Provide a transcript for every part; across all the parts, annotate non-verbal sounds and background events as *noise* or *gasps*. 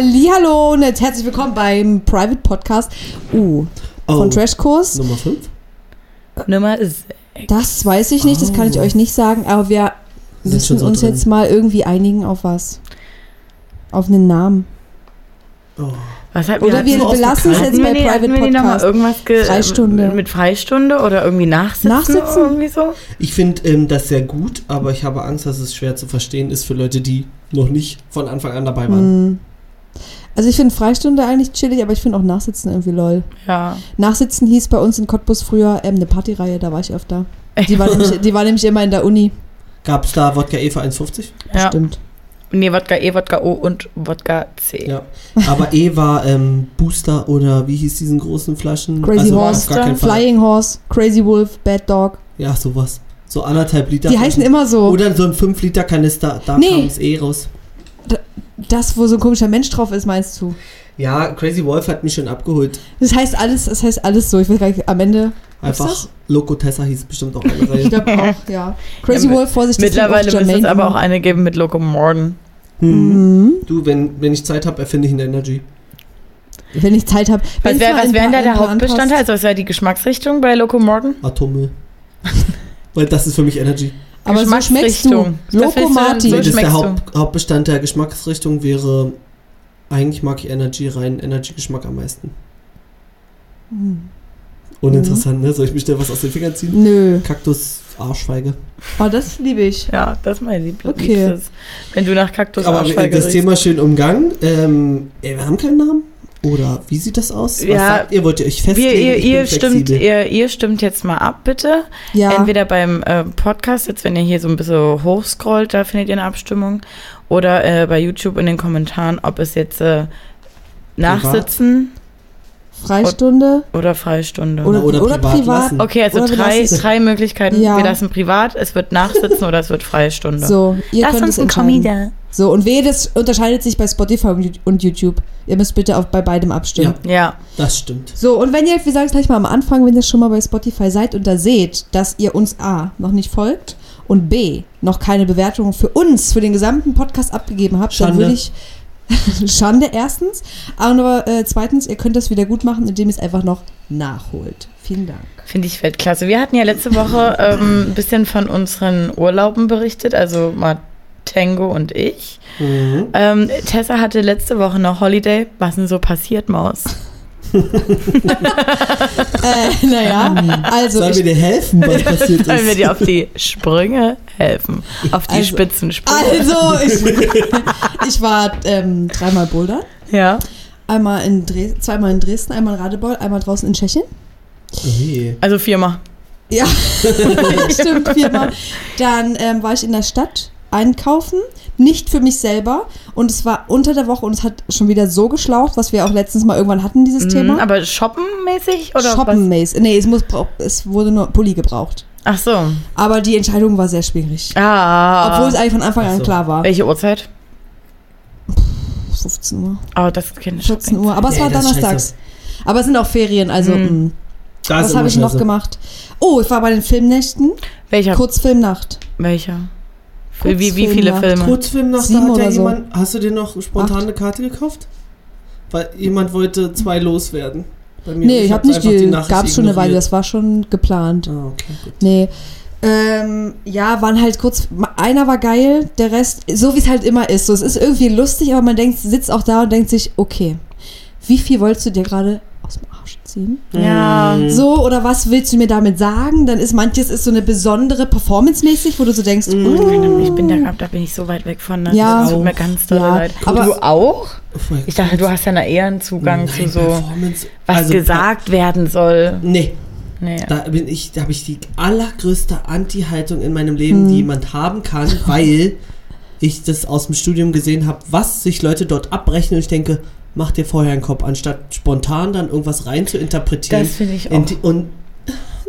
hallo und jetzt herzlich willkommen beim Private Podcast uh, von Oh. Trashkurs. Nummer 5? Nummer ist. Das weiß ich nicht, das kann ich Oh. euch nicht sagen, aber wir Sind müssen schon so uns drin. jetzt mal irgendwie einigen auf was. Auf einen Namen. Oh. Was hat, Oder wir so belassen es jetzt bei wir, die- Private wir Podcast. irgendwas ge Freistunde. mit Freistunde oder irgendwie Nachsitzen? Nachsitzen? Irgendwie so? Ich finde ähm, das sehr gut, aber ich habe Angst, dass es schwer zu verstehen ist für Leute, die noch nicht von Anfang an dabei waren. Hm. Also ich finde Freistunde eigentlich chillig, aber ich finde auch Nachsitzen irgendwie lol. Ja. Nachsitzen hieß bei uns in Cottbus früher ähm, eine Partyreihe, da war ich öfter. Die war, *laughs* nämlich, die war nämlich immer in der Uni. Gab es da Wodka E für 1,50? ja. Stimmt. Nee, Wodka E, Wodka O und Wodka C. Ja. Aber E war ähm, Booster oder wie hieß diesen großen Flaschen? Crazy also Horse. Flying Horse, Crazy Wolf, Bad Dog. Ja, sowas. So anderthalb Liter. Die heißen immer so. Oder so ein 5 Liter Kanister, da Nee. kam es eh raus. Das, wo so ein komischer Mensch drauf ist, meinst du? Ja, Crazy Wolf hat mich schon abgeholt. Das heißt alles, das heißt alles so. Ich weiß gar nicht, am Ende. Einfach? Loco Tessa hieß bestimmt auch *laughs* eine Ich glaube auch, ja. Crazy Ja, Wolf, Vorsicht, Mittlerweile müsste es aber auch eine geben mit Loco Morden. Hm. Mhm. Du, wenn, wenn ich Zeit habe, erfinde ich eine Energy. Wenn ich Zeit habe. Was wäre was wär denn da der Hauptbestandteil? Also was wäre die Geschmacksrichtung bei Loco Morden? Atommüll. *laughs* Weil das ist für mich Energy. Aber so schmeckst du. Lokomati. so Nee, das ist der Haupt, Hauptbestandteil der Geschmacksrichtung wäre, eigentlich mag ich Energy rein, Energy-Geschmack am meisten. Hm. Uninteressant, ne? Soll ich mich da was aus den Fingern ziehen? Nö. Kaktus, Arschfeige. Oh, das liebe ich. Ja, das ist mein Lieblings. Okay. Liebstes. Wenn du nach Kaktus Aber Arschfeige das riechst. Thema schön umgangen. Ähm, ey, wir haben keinen Namen? Oder wie sieht das aus? Was Ja, sagt ihr? Wollt ihr euch Wir, festlegen? ihr, Ich ihr, bin stimmt, ihr, ihr stimmt jetzt mal ab, bitte. Ja. Entweder beim äh, Podcast, jetzt wenn ihr hier so ein bisschen hochscrollt, da findet ihr eine Abstimmung. Oder äh, bei YouTube in den Kommentaren, ob es jetzt äh, Nachsitzen Freistunde. oder Freistunde. Oder- oder, oder privat, privat. okay, also Oder wir drei, drei Möglichkeiten. Ja. Wir lassen privat, es wird Nachsitzen *laughs* oder es wird Freistunde. So, ihr Lass könnt uns ein entscheiden. So, und wehe, das unterscheidet sich bei Spotify und YouTube. Ihr müsst bitte auch bei beidem abstimmen. Ja, Das stimmt. So, und wenn ihr, wir sagen es gleich mal am Anfang, wenn ihr schon mal bei Spotify seid und da seht, dass ihr uns A, noch nicht folgt und B, noch keine Bewertung für uns, für den gesamten Podcast abgegeben habt, dann Schande. würde ich. *laughs* Schande erstens. Aber äh, zweitens, ihr könnt das wieder gut machen, indem ihr es einfach noch nachholt. Vielen Dank. finde ich Weltklasse. Wir hatten ja letzte Woche ähm, ein bisschen von unseren Urlauben berichtet, also mal Tango und ich. Mhm. Ähm, Tessa hatte letzte Woche noch Holiday. Was denn so passiert, Maus? *laughs* Äh, naja, also Sollen wir ich, dir helfen, was *laughs* passiert Sollen wir ist? dir auf die Sprünge helfen? Auf die Also- spitzen Sprünge. also *laughs* ich, ich war ähm, dreimal bouldern. Ja. Einmal in Dres zweimal in Dresden, einmal in Radebeul, einmal draußen in Tschechien. Okay. Also viermal. Ja, stimmt, viermal. Dann ähm, war ich in der Stadt einkaufen, nicht für mich selber. Und es war unter der Woche und es hat schon wieder so geschlaucht, was wir auch letztens mal irgendwann hatten, dieses Mhm, Thema. aber shoppenmäßig oder Shoppen Maze. Nee, es, muss, es wurde nur Pulli gebraucht. Ach so. Aber die Entscheidung war sehr schwierig. Ah. Obwohl es eigentlich von Anfang an so. klar war. Welche Uhrzeit? 15 Uhr. Oh, das kenne ich 14 Uhr. Aber es Ja, war donnerstags. Aber es sind auch Ferien, also Mhm. ist was habe ich noch gemacht? Oh, ich war bei den Filmnächten. Welcher? Kurzfilmnacht. Welcher? Wie, wie, wie viele. Filme? Kurzfilm nach Sieben da hat ja so. jemand. Hast du dir noch spontan Acht. eine Karte gekauft? Weil jemand wollte zwei loswerden. Bei mir. Nee, ich habe hab's nicht die, Nachricht gab es schon eine Weile, das war schon geplant. Ah, okay, gut. Nee. Ähm, ja, waren halt kurz. Einer war geil, der Rest, so wie es halt immer ist. So, es ist irgendwie lustig, aber man denkt, sitzt auch da und denkt sich, okay, wie viel wolltest du dir gerade aus dem Arsch ziehen? Ja. Mhm. So, oder was willst du mir damit sagen? Dann ist manches ist so eine besondere Performance-mäßig, wo du so denkst, Mhm. oh, Ich bin da, da bin ich so weit weg von. Das Ja. tut mir ganz doll Ja, leid. aber- du auch? Voll Ich dachte, du hast ja da eher einen Zugang Nein, zu so, Performance. was Also, gesagt werden soll. Nee, Nee. da bin ich, da habe ich die allergrößte Anti-Haltung in meinem Leben, Hm. die jemand haben kann, weil ich das aus dem Studium gesehen habe, was sich Leute dort abrechnen und ich denke, mach dir vorher einen Kopf, anstatt spontan dann irgendwas rein zu interpretieren. Das finde ich auch. die, und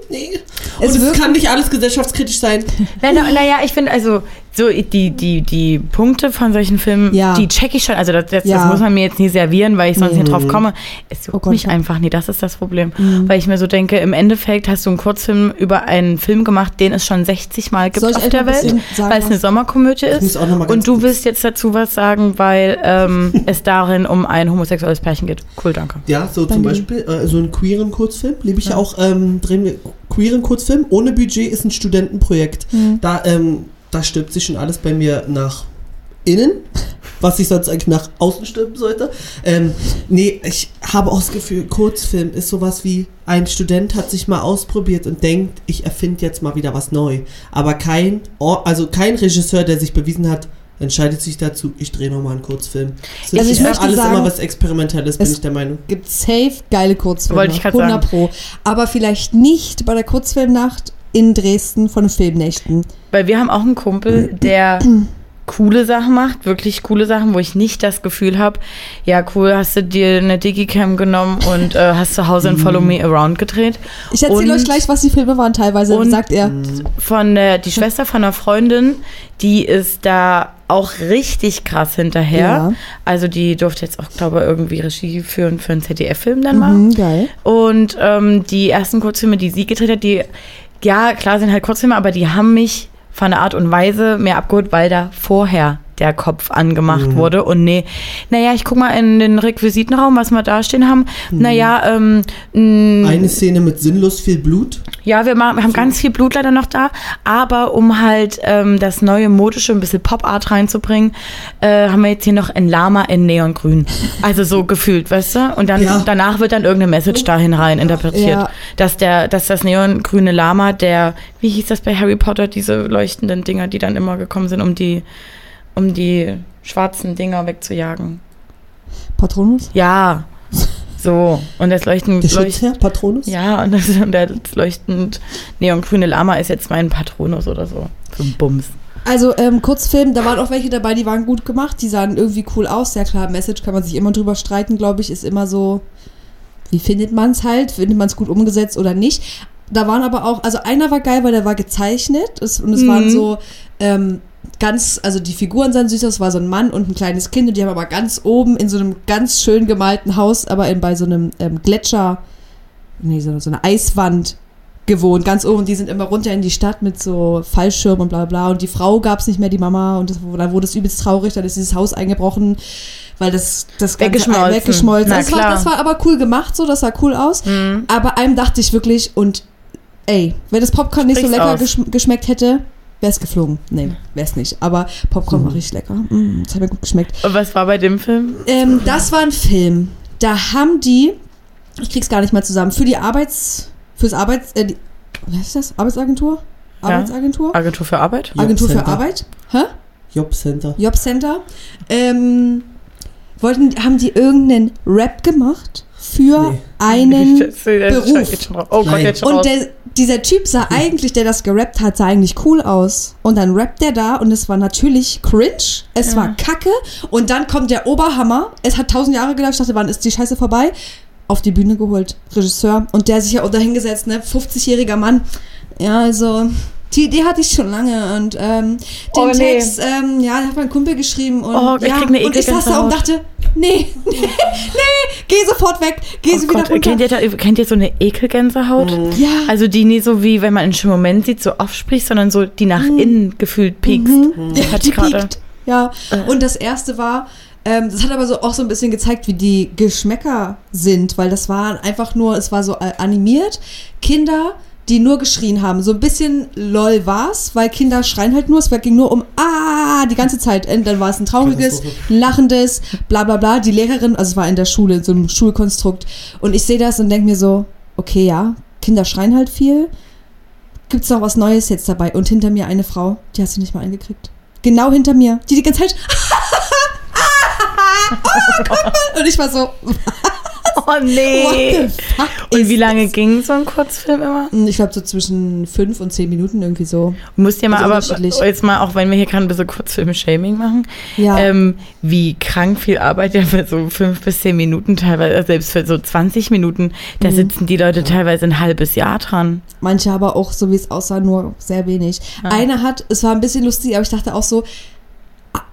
nee. Es und es kann nicht alles gesellschaftskritisch sein. *laughs* Naja, naja, ich finde, also so die, die, die Punkte von solchen Filmen, Ja. die check ich schon. Also das, das, Ja. das muss man mir jetzt nie servieren, weil ich sonst Nee. nicht drauf komme. Es juckt Oh Gott, mich ja. einfach nie. Das ist das Problem. Mhm. Weil ich mir so denke, im Endeffekt hast du einen Kurzfilm über einen Film gemacht, den es schon 60 Mal gibt auf der Welt, sagen, weil es eine Sommerkomödie ist. Und du willst jetzt dazu was sagen, weil ähm, *laughs* es darin um ein homosexuelles Pärchen geht. Cool, danke. Ja, so zum Danke. Beispiel äh, so einen queeren Kurzfilm, liebe ich ja auch, ähm, drehen wir queeren Kurzfilm ohne Budget ist ein Studentenprojekt. Mhm. Da, ähm, da stirbt sich schon alles bei mir nach innen, was ich sonst eigentlich nach außen stirben sollte. Ähm, nee, ich habe auch das Gefühl, Kurzfilm ist sowas wie ein Student hat sich mal ausprobiert und denkt, ich erfinde jetzt mal wieder was neu. Aber kein, also kein Regisseur, der sich bewiesen hat, entscheidet sich dazu, ich drehe nochmal einen Kurzfilm. Das ist Also ich möchte alles sagen, immer was Experimentelles, bin es- ich der Meinung. gibt safe geile Kurzfilme. Wollte ich grad 100 Pro. Aber vielleicht nicht bei der Kurzfilmnacht in Dresden von Filmnächten. Weil wir haben auch einen Kumpel, der *clears throat* coole Sachen macht, wirklich coole Sachen, wo ich nicht das Gefühl habe, ja cool, hast du dir eine Digicam genommen und äh, hast zu Hause ein Follow Me Around gedreht. Ich erzähle euch gleich, was die Filme waren teilweise, Und- sagt er. Von der, die Schwester von einer Freundin, die ist da auch richtig krass hinterher. Ja. Also die durfte jetzt auch, glaube ich, irgendwie Regie führen für einen ZDF-Film dann mal. Mhm, geil. Und ähm, die ersten Kurzfilme, die sie gedreht hat, die, ja, klar sind halt Kurzfilme, aber die haben mich von der Art und Weise mehr abgeholt, weil da vorher der Kopf angemacht wurde. Und nee, naja, ich guck mal in den Requisitenraum, was wir da stehen haben. Naja, ähm, Eine Szene mit sinnlos viel Blut. ja, wir, machen, wir haben ganz viel Blut leider noch da, aber um halt ähm, das neue modische, ein bisschen Pop-Art reinzubringen, äh, haben wir jetzt hier noch ein Lama in Neongrün. Also so gefühlt, weißt du? Und dann Ja. danach wird dann irgendeine Message dahin rein interpretiert. Ja. Dass der, dass das neongrüne Lama, der, wie hieß das bei Harry Potter, diese leuchtenden Dinger, die dann immer gekommen sind, um die, um die schwarzen Dinger wegzujagen. Patronus? Ja. So. Und das leuchtend, Der leucht, Schutzherr, Patronus. ja, und, das, und das leuchtend neongrüne Lama ist jetzt mein Patronus oder so. Für einen Bums. Also ähm, Kurzfilm, da waren auch welche dabei, die waren gut gemacht, die sahen irgendwie cool aus. Ja klar, Message kann man sich immer drüber streiten, glaube ich, ist immer so, wie findet man es halt? Findet man es gut umgesetzt oder nicht? Da waren aber auch, also einer war geil, weil der war gezeichnet es, und es Mhm. waren so ähm, ganz, also die Figuren sahen süß aus, es war so ein Mann und ein kleines Kind und die haben aber ganz oben in so einem ganz schön gemalten Haus, aber in, bei so einem ähm, Gletscher, nee, so, so eine Eiswand gewohnt, ganz oben. Und die sind immer runter in die Stadt mit so Fallschirm und bla bla. Und die Frau gab es nicht mehr, die Mama. Und das, dann wurde es übelst traurig. Dann ist dieses Haus eingebrochen, weil das, das Weggeschmolzen. weggeschmolzen. Na Das war, das war aber cool gemacht, so, das sah cool aus. Mhm. Aber einem dachte ich wirklich, und ey, wenn das Popcorn nicht so Sprich's lecker aus. geschm geschmeckt hätte, wäre es geflogen. Nee, wäre es nicht. Aber Popcorn war richtig lecker. Mm, das hat mir gut geschmeckt. Und was war bei dem Film? Ähm, das war ein Film. Da haben die, ich krieg's gar nicht mal zusammen, für die Arbeits, fürs Arbeits, äh, die, was ist das? Arbeitsagentur? Ja. Arbeitsagentur? Agentur für Arbeit? Agentur für Jobcenter. Arbeit? Hä? Jobcenter. Jobcenter. Ähm, wollten, haben die irgendeinen Rap gemacht für Nee. einen Das- das- das- Beruf. jetzt schon raus. Oh Gott, Nein. jetzt schon Und der, dieser Typ sah eigentlich, der das gerappt hat, sah eigentlich cool aus. Und dann rappt der da und es war natürlich cringe, es Ja. war kacke. Und dann kommt der Oberhammer. Es hat tausend Jahre gedauert. Ich dachte, wann ist die Scheiße vorbei? Auf die Bühne geholt, Regisseur. Und der sich ja auch dahingesetzt, ne? 50-jähriger Mann. Ja, also. Die Idee hatte ich schon lange und ähm, den Oh, nee. Text, ähm, ja, da hat mein Kumpel geschrieben und, Oh, ich ja, krieg eine und ich saß da und dachte, nee, nee, *laughs* nee, geh sofort weg, geh Oh sie wieder Gott, runter. kennt ihr, da, kennt ihr so eine Ekelgänsehaut? Ja, Also die nicht so wie, wenn man einen schönen Moment sieht, so aufspricht, sondern so die nach innen gefühlt piekst. Ja, Hatte die ich gerade. piekt. Ja, Äh. und das erste war, ähm, das hat aber so auch so ein bisschen gezeigt, wie die Geschmäcker sind, weil das war einfach nur, es war so äh, animiert. Kinder, die nur geschrien haben. So ein bisschen lol war's, weil Kinder schreien halt nur, es ging nur um ah die ganze Zeit. Und dann war es ein trauriges, ein lachendes, bla bla bla. Die Lehrerin, also es war in der Schule, in so einem Schulkonstrukt. Und ich sehe das und denke mir so, okay, ja, Kinder schreien halt viel. Gibt's noch was Neues jetzt dabei? Und hinter mir eine Frau, die hat sie nicht mal eingekriegt. Genau hinter mir, die die ganze Zeit. *laughs* oh Gott, und ich war so? *laughs* Oh nee. Und wie lange das? ging so ein Kurzfilm immer? Ich glaube so zwischen fünf und zehn Minuten irgendwie so. Du musst ja mal, Also aber jetzt mal, auch wenn wir hier gerade ein bisschen Kurzfilm-Shaming machen, Ja. ähm, wie krank viel Arbeit ja für so fünf bis zehn Minuten teilweise, also selbst für so 20 Minuten, da Mhm. sitzen die Leute teilweise ein halbes Jahr dran. Manche aber auch, so wie es aussah, nur sehr wenig. Ja. Einer hat, es war ein bisschen lustig, aber ich dachte auch so,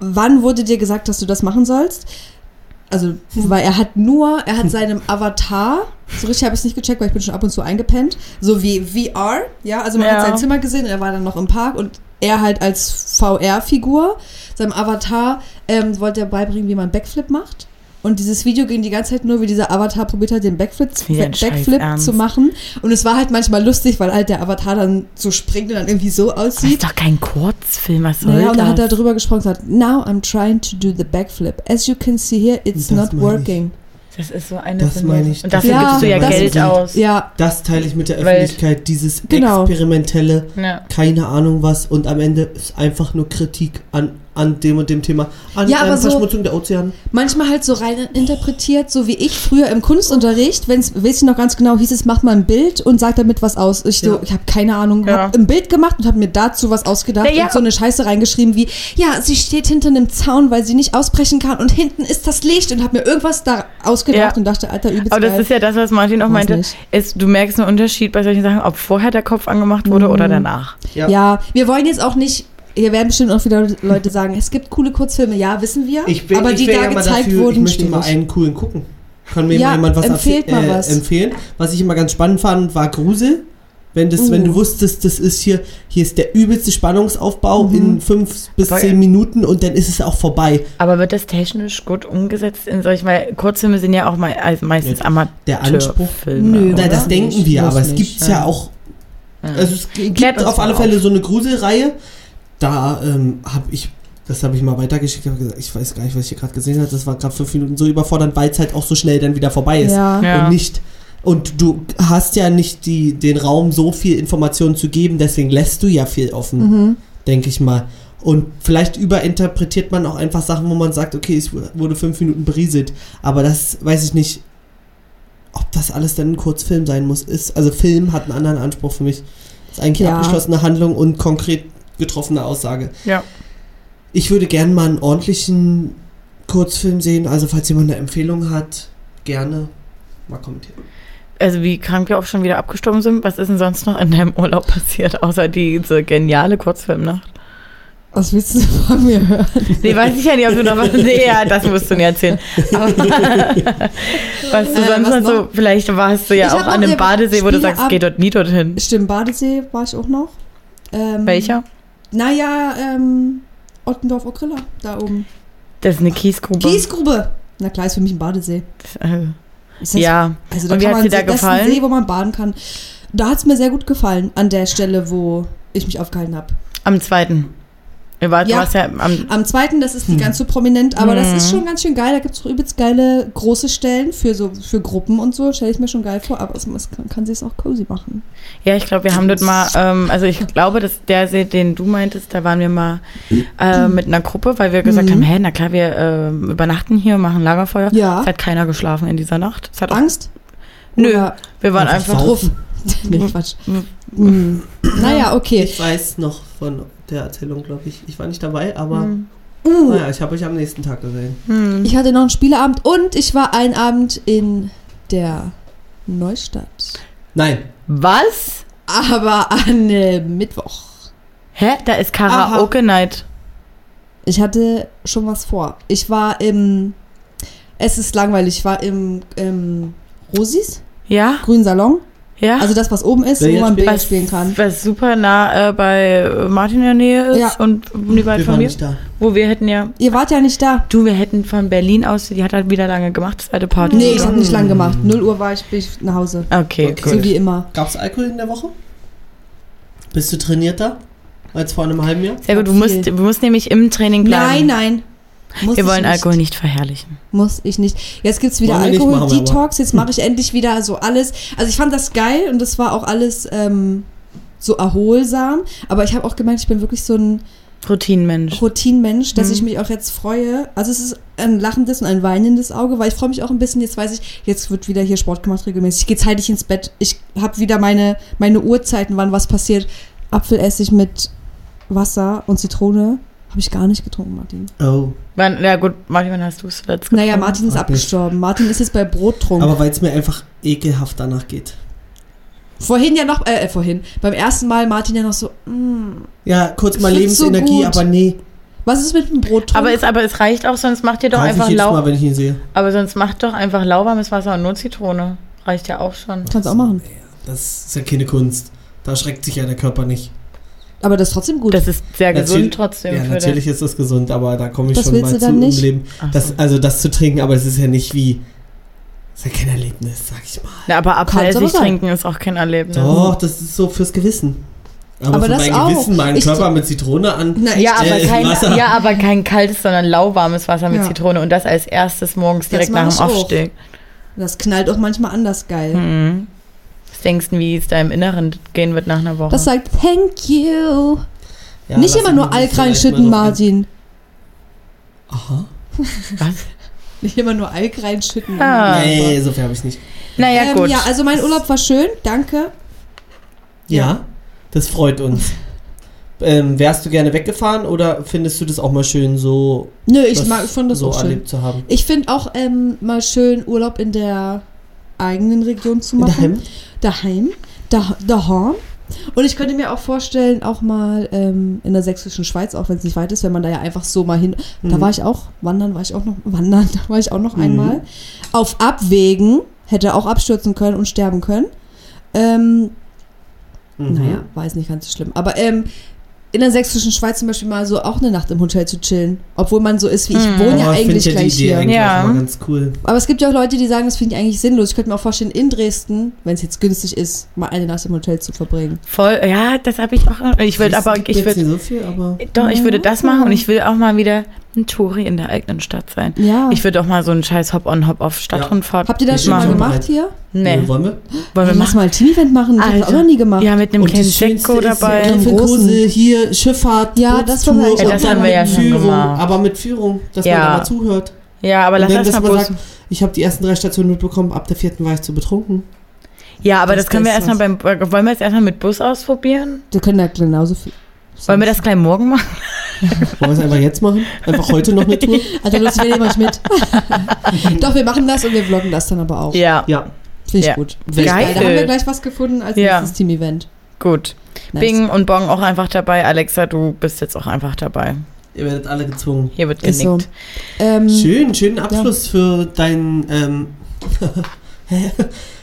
wann wurde dir gesagt, dass du das machen sollst? Also, weil er hat nur, er hat seinem Avatar, so richtig habe ich es nicht gecheckt, weil ich bin schon ab und zu eingepennt, so wie VR, ja, also man Ja. hat sein Zimmer gesehen und er war dann noch im Park und er halt als VR-Figur, seinem Avatar, ähm, wollte er beibringen, wie man Backflip macht. Und dieses Video ging die ganze Zeit nur, wie dieser Avatar probiert hat, den Backflip, Backflip zu machen. Und es war halt manchmal lustig, weil halt der Avatar dann so springt und dann irgendwie so Das aussieht. ist doch kein Kurzfilm, was soll Naja, und dann hat er das? drüber gesprochen und gesagt, now I'm trying to do the backflip. As you can see here, it's Das not meine ich. working. Das ist so eine Das meine ich. Und dafür Ja, gibst du ja das Geld ist- aus. Ja, Das teile ich mit der Weil- Öffentlichkeit, dieses Genau. experimentelle, Ja. keine Ahnung was und am Ende ist einfach nur Kritik an, an dem und dem Thema, an Ja, aber ähm, so- Verschmutzung der Ozeane. manchmal halt so rein interpretiert, so wie ich früher im Kunstunterricht, wenn es, weiß ich noch ganz genau, hieß es, mach mal ein Bild und sag damit was aus. Ich so, Ja. ich habe keine Ahnung, Ja. hab ein Bild gemacht und habe mir dazu was ausgedacht ja. und so eine Scheiße reingeschrieben wie, ja, sie steht hinter einem Zaun, weil sie nicht ausbrechen kann und hinten ist das Licht und habe mir irgendwas da ausgedacht Ja. und dachte, Alter, übelst Aber das geil. ist ja das, was Martin auch Weiß meinte. nicht. Ist, du merkst einen Unterschied bei solchen Sachen, ob vorher der Kopf angemacht wurde oder danach. Ja. Ja, wir wollen jetzt auch nicht. Hier werden bestimmt auch wieder Leute sagen, es gibt coole Kurzfilme, ja, wissen wir. Ich bin, aber ich die da ja gezeigt dafür, wurden, ich möchte mal einen coolen gucken. Kann mir Ja, mal jemand was empfehlt empfe- mal äh, was. empfehlen? Was ich immer ganz spannend fand, war Grusel. Wenn, das, Uh. wenn du wusstest, das ist hier, hier ist der übelste Spannungsaufbau Mhm. in fünf bis Voll. zehn Minuten und dann ist es auch vorbei. Aber wird das technisch gut umgesetzt in solchen, weil Kurzfilme sind ja auch mal, also meistens Ja, der Anspruch- Amateurfilme. Nö, oder? Na, das denken wir, aber es gibt ja. ja auch Ja. Also es gibt Klärt auf alle Fälle auf. so eine Gruselreihe. Da ähm, habe ich, das habe ich mal weitergeschickt, hab gesagt, ich weiß gar nicht, was ich hier gerade gesehen habe. Das war gerade fünf Minuten so überfordernd, weil es halt auch so schnell dann wieder vorbei ist. Ja. Ja. Und nicht. Und du hast ja nicht die, den Raum, so viel Informationen zu geben, deswegen lässt du ja viel offen, Mhm. denke ich mal. Und vielleicht überinterpretiert man auch einfach Sachen, wo man sagt, okay, es wurde fünf Minuten berieselt. Aber das weiß ich nicht, ob das alles dann ein Kurzfilm sein muss. Ist, also Film hat einen anderen Anspruch für mich. Ist eigentlich Ja. abgeschlossene Handlung und konkret getroffene Aussage. Ja. Ich würde gerne mal einen ordentlichen Kurzfilm sehen. Also falls jemand eine Empfehlung hat, gerne mal kommentieren. Also wie krank wir auch schon wieder abgestorben sind, was ist denn sonst noch in deinem Urlaub passiert, außer diese geniale Kurzfilmnacht? Was willst du von mir hören? Nee, weiß ich ja nicht, ob du noch was. *laughs* Nee, ja, das musst du mir erzählen. Aber *laughs* *laughs* was du Äh, sonst was noch so, vielleicht warst du ja Ich auch an einem Badesee, wo du sagst, geh dort nie dorthin. Stimmt, Badesee war ich auch noch. Ähm, Welcher? Naja, ähm, Ottendorf Okrilla, da oben. Das ist eine Kiesgrube. Kiesgrube! Na klar, ist für mich ein Badesee. Das, äh, das- ja. Also da Und wie man dir da das ist ein gefallen? See, wo man baden kann. Da hat es mir sehr gut gefallen, an der Stelle, wo ich mich aufgehalten habe. Am zweiten. Wir waren, Ja. Ja am. Am zweiten, das ist nicht Hm. ganz so prominent, aber das ist schon ganz schön geil. Da gibt es auch übelst geile große Stellen für so für Gruppen und so. Stelle ich mir schon geil vor, aber es, es kann, kann sich auch cozy machen. Ja, ich glaube, wir haben dort mal, ähm, also ich glaube, dass der See, den du meintest, da waren wir mal äh, mit einer Gruppe, weil wir gesagt Mhm. haben, hä, na klar, wir äh, übernachten hier, machen Lagerfeuer. Ja. Es hat keiner geschlafen in dieser Nacht. Es hat Angst? Nö. Oder, wir waren Einfach einfach, *laughs* nee, Quatsch. *laughs* Hm. Naja, okay. Ich weiß noch von der Erzählung, glaube ich. Ich war nicht dabei, aber Hm. Uh, naja, ich habe euch am nächsten Tag gesehen. Hm. ich hatte noch einen Spieleabend und ich war einen Abend in der Neustadt. Nein, Was? Aber an äh, Mittwoch. Hä? Da ist Karaoke Night. Ich hatte schon was vor. Ich war im. Es ist langweilig. Ich war im, im Rosis, Ja? grünen Salon. Ja? Also das, was oben ist, wo man? Billard spielen kann. was super nah äh, bei Martin in der Nähe ist Ja. und nie weit wir von waren mir. nicht da. Wo wir hätten ja, Ihr wart ja nicht da. du, wir hätten von Berlin aus, die hat halt wieder lange gemacht, zweite Party. Nee, ich habe nicht lang gemacht. 0 Uhr war ich, bin ich nach Hause. Okay, Okay. gut. So wie immer. Gab es Alkohol in der Woche? Bist du trainierter als vor einem halben Jahr? Sehr gut, du musst, du musst nämlich im Training bleiben. Nein, nein. Muss Wir wollen nicht. Alkohol nicht verherrlichen. Muss ich nicht. Jetzt wieder machen wir aber. Alkohol-Detox. Jetzt mache *laughs* ich endlich wieder so alles. Also ich fand das geil und das war auch alles ähm, so erholsam. Aber ich habe auch gemerkt, ich bin wirklich so ein Routinenmensch. Routinenmensch, dass Mhm. ich mich auch jetzt freue. Also es ist ein lachendes und ein weinendes Auge, weil ich freue mich auch ein bisschen. Jetzt weiß ich, jetzt wird wieder hier Sport gemacht regelmäßig. Ich gehe zeitig ins Bett. Ich habe wieder meine, meine Uhrzeiten, wann was passiert. Apfelessig mit Wasser und Zitrone habe ich gar nicht getrunken, Martin. Oh. Wann, ja gut, Martin, wann hast du es zuletzt Naja, getrunken? Martin ist ich. abgestorben. Martin ist jetzt bei Brottrunk. Aber weil es mir einfach ekelhaft danach geht. vorhin ja noch, äh, äh, vorhin, beim ersten Mal Martin ja noch so, mm, Ja, kurz mal so Lebensenergie, gut. aber nee. was ist mit dem Brottrunk? Aber es, aber es reicht auch, sonst macht ihr doch ich einfach jedes lau Mal, wenn ich ihn sehe. Aber sonst macht doch einfach lauwarmes Wasser und nur Zitrone. Reicht ja auch schon. Kannst auch machen. Das ist ja keine Kunst. Da schreckt sich ja der Körper nicht. Aber das ist trotzdem gut. Das ist sehr Natürlich- gesund trotzdem. Ja, natürlich ist das gesund, aber da komme ich Das schon mal du zu im? Leben. Das, so. also das zu trinken, aber es ist ja nicht wie. Es ist ja kein Erlebnis, sag ich mal. Na, aber Apfelessig trinken ist auch kein Erlebnis. Doch, das ist so fürs Gewissen. Aber, Aber für das mein auch. Gewissen, meinen Ich- Körper mit Zitrone an. Na, Ja aber, kein, Wasser. ja, aber kein kaltes, sondern lauwarmes Wasser mit Ja. Zitrone und das als erstes morgens Das direkt nach ich dem. Aufstieg. Das knallt auch manchmal anders geil. Mhm. Denkst du, wie es da im Inneren gehen wird nach einer Woche? Das sagt Thank you. Ja, Nicht immer nur Alk reinschütten, Martin. Aha. Was? *laughs* Nicht immer nur Alk reinschütten. Ah. Nee, so viel habe ich nicht. Naja, ähm, gut. ja, also mein Urlaub war schön, danke. Ja, das freut uns. Ähm, wärst du gerne weggefahren oder findest du das auch mal schön, so Nö, ich mag, ich das so auch schön. erlebt zu haben? Ich finde auch ähm, mal schön, Urlaub in der eigenen Region zu machen. Daheim. Da, daheim. Und ich könnte mir auch vorstellen, auch mal ähm, in der sächsischen Schweiz, auch wenn es nicht weit ist, wenn man da ja einfach so mal hin. Da Mhm. war ich auch, wandern war ich auch noch, wandern, *laughs* da war ich auch noch Mhm. einmal. Auf Abwägen, hätte auch abstürzen können und sterben können. Ähm, Mhm. Naja, war jetzt nicht ganz so schlimm. Aber ähm, in der sächsischen Schweiz zum Beispiel mal so auch eine Nacht im Hotel zu chillen. Obwohl man so ist wie ich, Mhm. wohne ja Oh, eigentlich ja die gleich Idee hier. eigentlich Ja. ganz cool. Aber es gibt ja auch Leute, die sagen, das finde ich eigentlich sinnlos. Ich könnte mir auch vorstellen, in Dresden, wenn es jetzt günstig ist, mal eine Nacht im Hotel zu verbringen. Voll, ja, das habe ich auch. Ich würde aber, ich würde, nicht so viel, aber doch, ich würde das machen und ich will auch mal wieder ein Touri in der eigenen Stadt sein. Ja. Ich würde auch mal so einen scheiß Hop-on, Hop-off Stadtrundfahrt Habt ihr das Ich schon mal gemacht bereit. hier? Nee, Äh, wollen wir? wollen wir Lass machen. mal ein Team-Event machen. Das hab ich auch noch nie gemacht. Ja, mit einem kleinen das Schönste Sekko ist ja dabei. Einem großen- hier Schifffahrt, Ja, das wir- und Ja, das dann haben wir ja mit schon Führung, gemacht. aber mit Führung, dass Ja. man da mal zuhört. Ja, aber lass dann, das mal bloß. sagt, ich habe die ersten drei Stationen mitbekommen, ab der vierten war ich zu betrunken. Ja, aber das, das- können wir erstmal beim. Wollen wir jetzt erstmal mit Bus ausprobieren? Wir können da genauso viel. Wollen wir das gleich morgen machen? *laughs* Wollen wir es einfach jetzt machen? Einfach heute noch eine Tour? *laughs* Also, los, wir nehmen euch mit. *laughs* Doch, wir machen das und wir vloggen das dann aber auch. Ja, Ja. Finde ich Ja. gut. Geil. Da haben wir gleich was gefunden als Ja. nächstes Team-Event. gut. Nice. Bing und Bong auch einfach dabei. Alexa, du bist jetzt auch einfach dabei. Ihr werdet alle gezwungen. Hier wird genickt. so. Ähm, Schön, schönen Abschluss für deinen. Ähm,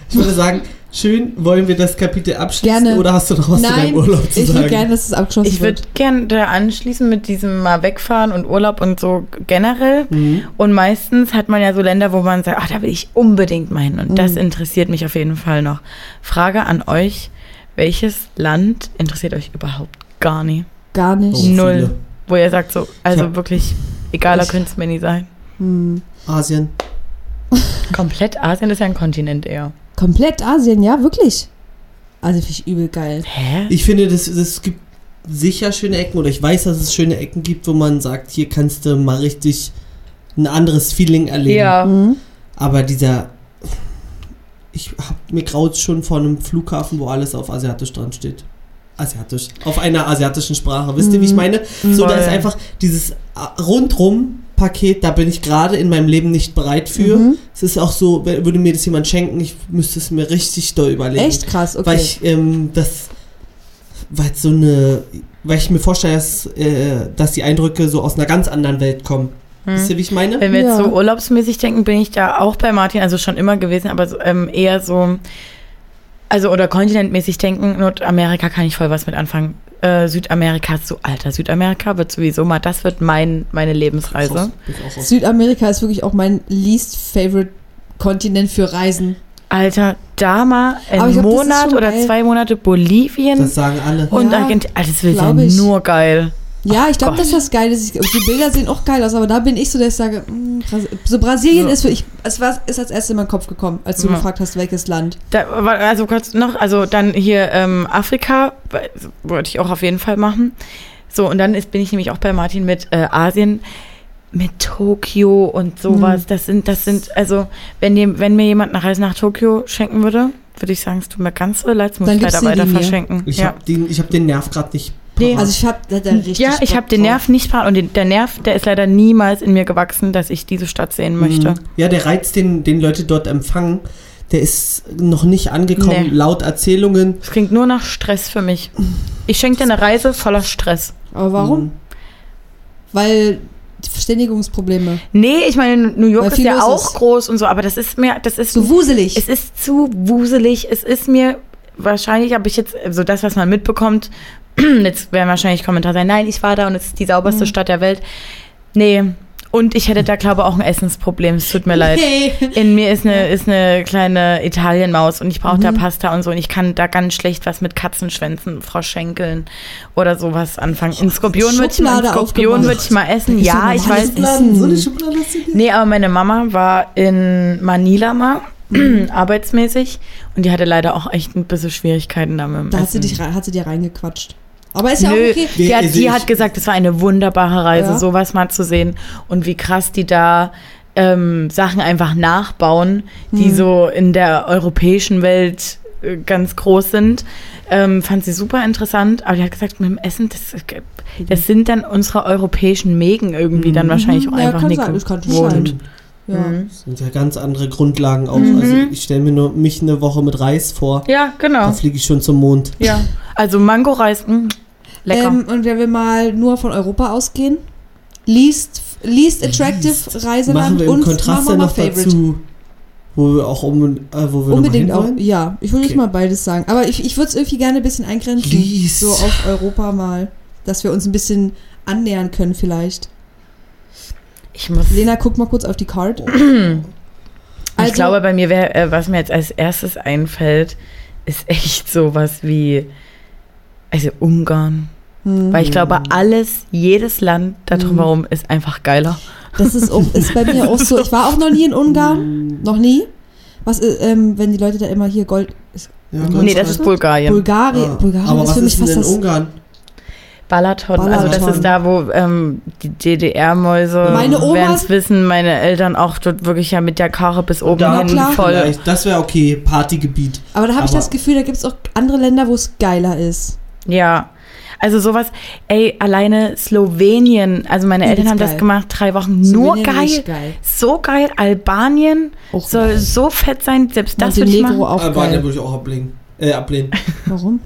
ich würde sagen, schön, wollen wir das Kapitel abschließen Gerne. oder hast du noch was zu Nein, deinem Urlaub zu ich sagen? würde gerne, dass es abgeschlossen Ich würde wird. gerne da anschließen mit diesem mal wegfahren und Urlaub und so generell. Mhm. Und meistens hat man ja so Länder, wo man sagt, ach, da will ich unbedingt mal hin. Und das Mhm. interessiert mich auf jeden Fall noch. Frage an euch, welches Land interessiert euch überhaupt gar nicht? Gar nicht. Oh. Null. viele. Wo ihr sagt so, also Ja. wirklich, egaler Ich- könnte es mir nie sein. Hm. Asien. *laughs* Komplett Asien ist ja ein Kontinent eher. Komplett Asien, ja, wirklich. Also finde ich übel geil. Hä? Ich finde, das, es gibt sicher schöne Ecken oder ich weiß, dass es schöne Ecken gibt, wo man sagt, hier kannst du mal richtig ein anderes Feeling erleben. Ja. Mhm. Aber dieser. Ich hab mir graut schon vor einem Flughafen, wo alles auf Asiatisch dran steht. Asiatisch. Auf einer asiatischen Sprache. Wisst ihr, wie ich Mhm. meine? So, da ist einfach dieses äh, Rundrum-Paket, da bin ich gerade in meinem Leben nicht bereit für. Mhm. Es ist auch so, wenn- würde mir das jemand schenken, ich müsste es mir richtig doll überlegen. Echt krass, okay. Weil ich ähm, das, weil so eine, weil ich mir vorstelle, dass, äh, dass die Eindrücke so aus einer ganz anderen Welt kommen. Hm. Wisst ihr, wie ich meine? Wenn wir jetzt Ja. so urlaubsmäßig denken, bin ich da auch bei Martin, also schon immer gewesen, aber so, ähm, eher so, also oder kontinentmäßig denken, Nordamerika kann ich voll was mit anfangen. Äh, Südamerika ist so alter. Südamerika wird sowieso mal, das wird mein, meine Lebensreise. Südamerika ist wirklich auch mein least favorite Kontinent für Reisen. Alter, da mal glaub, ist Monat schon oder geil. zwei Monate Bolivien Das sagen alle. und Ja, Argentinien. Also das wird ja nur geil. Ja, ich glaube, das geil ist. Ich, die Bilder sehen auch geil aus, aber da bin ich so, dass ich sage, mm, Bras- so Brasilien So. ist für ich, es war, ist als erstes in meinen Kopf gekommen, als du Ja. gefragt hast, welches Land. Da, also kurz noch, also dann hier ähm, Afrika, wollte ich auch auf jeden Fall machen. So, und dann ist, bin ich nämlich auch bei Martin mit äh, Asien. mit Tokio und sowas. Das sind, das sind, also, wenn, die, wenn mir jemand eine Reise nach Tokio schenken würde, würde ich sagen, es tut mir ganz so leid, es muss Dann ich leider gibst du weiter verschenken. Ich ja. habe den, ich hab den Nerv gerade nicht. Nee. Also ich habe da, da richtig ja, ich habe den. Nerv nicht parat und den, der Nerv, der ist leider niemals in mir gewachsen, dass ich diese Stadt sehen möchte. Mhm. Ja, der Reiz, den, den Leute dort empfangen, der ist noch nicht angekommen, Nee. laut Erzählungen. Es klingt nur nach Stress für mich. Ich schenke dir eine Reise voller Stress. Aber warum? Mhm. Weil die Verständigungsprobleme. Nee, ich meine, New York ist ja auch ist. groß und so, aber das ist mir, das ist So wuselig. Es ist zu wuselig. Es ist mir wahrscheinlich, habe ich jetzt so das, was man mitbekommt. *clears throat* Jetzt werden wahrscheinlich Kommentare sein, nein, ich war da und es ist die sauberste Stadt der Welt. Nee. Und ich hätte da, glaube ich, auch ein Essensproblem. Es tut mir leid. *laughs* Hey. In mir ist eine, ist eine kleine Italienmaus und ich brauche da Pasta und so. Und ich kann da ganz schlecht was mit Katzenschwänzen, Froschschenkeln oder sowas anfangen. In Skorpion würde ich mal, Skorpion würde ich mal essen. Da Ja, ich weiß. Schublade, so eine. Schublade? Nee, aber meine Mama war in Manila mal, *clears throat* arbeitsmäßig. Und die hatte leider auch echt ein bisschen Schwierigkeiten damit. Da hat sie, dich, hat sie dir reingequatscht. Aber ist ja Nö, auch okay. die, hat, die hat gesagt, es war eine wunderbare Reise, Ja. sowas mal zu sehen. Und wie krass die da ähm, Sachen einfach nachbauen, die Hm. so in der europäischen Welt äh, ganz groß sind. Ähm, fand sie super interessant. Aber die hat gesagt, mit dem Essen, das, das sind dann unsere europäischen Mägen irgendwie dann wahrscheinlich auch Mhm. Ja, einfach nicht sein, gewohnt. sein. Ja. Mhm. Das sind ja ganz andere Grundlagen auch. Mhm. Also ich stelle mir nur mich eine Woche mit Reis vor. Ja, genau. Da fliege ich schon zum Mond. Ja, also Mangoreis, mh, lecker. Ähm, und wenn wir mal nur von Europa ausgehen, least, least attractive Machen Reiseland wir im und Kontrast machen wir noch Favorite. dazu, wo wir auch um, äh, wo wir Unbedingt auch. Ja, ich würde Okay. jetzt mal beides sagen. Aber ich, ich würde es irgendwie gerne ein bisschen eingrenzen. Least. So auf Europa mal. Dass wir uns ein bisschen annähern können vielleicht. Ich muss. Lena, guck mal kurz auf die Card. ich *clears throat* glaube, bei mir wäre, äh, was mir jetzt als erstes einfällt, ist echt sowas wie, also Ungarn. hm, Weil ich glaube, alles, jedes Land da drumherum ist einfach geiler. das ist, auch, ist bei mir *laughs* auch so. Ich war auch noch nie in Ungarn. Noch nie. Was, äh, ähm, wenn die Leute da immer hier Gold. Ist, Ja, Nee, das ist. Bulgarien. Bulgarien. Ah, Bulgarien Aber ist was für mich ist denn fast in das. Ungarn? Balaton. Also das Balaton. ist da, wo ähm, die DDR-Mäuse, werden es wissen, meine Eltern auch dort wirklich ja mit der Karre bis oben Da hin klar. voll. Vielleicht, das wäre okay, Partygebiet. Aber da habe ich das Gefühl, da gibt es auch andere Länder, wo es geiler ist. Ja. Also sowas, ey, alleine Slowenien, also meine Eltern haben das geil. gemacht, drei Wochen, nur geil. geil. So geil, Albanien Auch soll geil. so fett sein, selbst das würde ich machen. geil. würde ich auch ablehnen. Äh, ablehnen. Warum?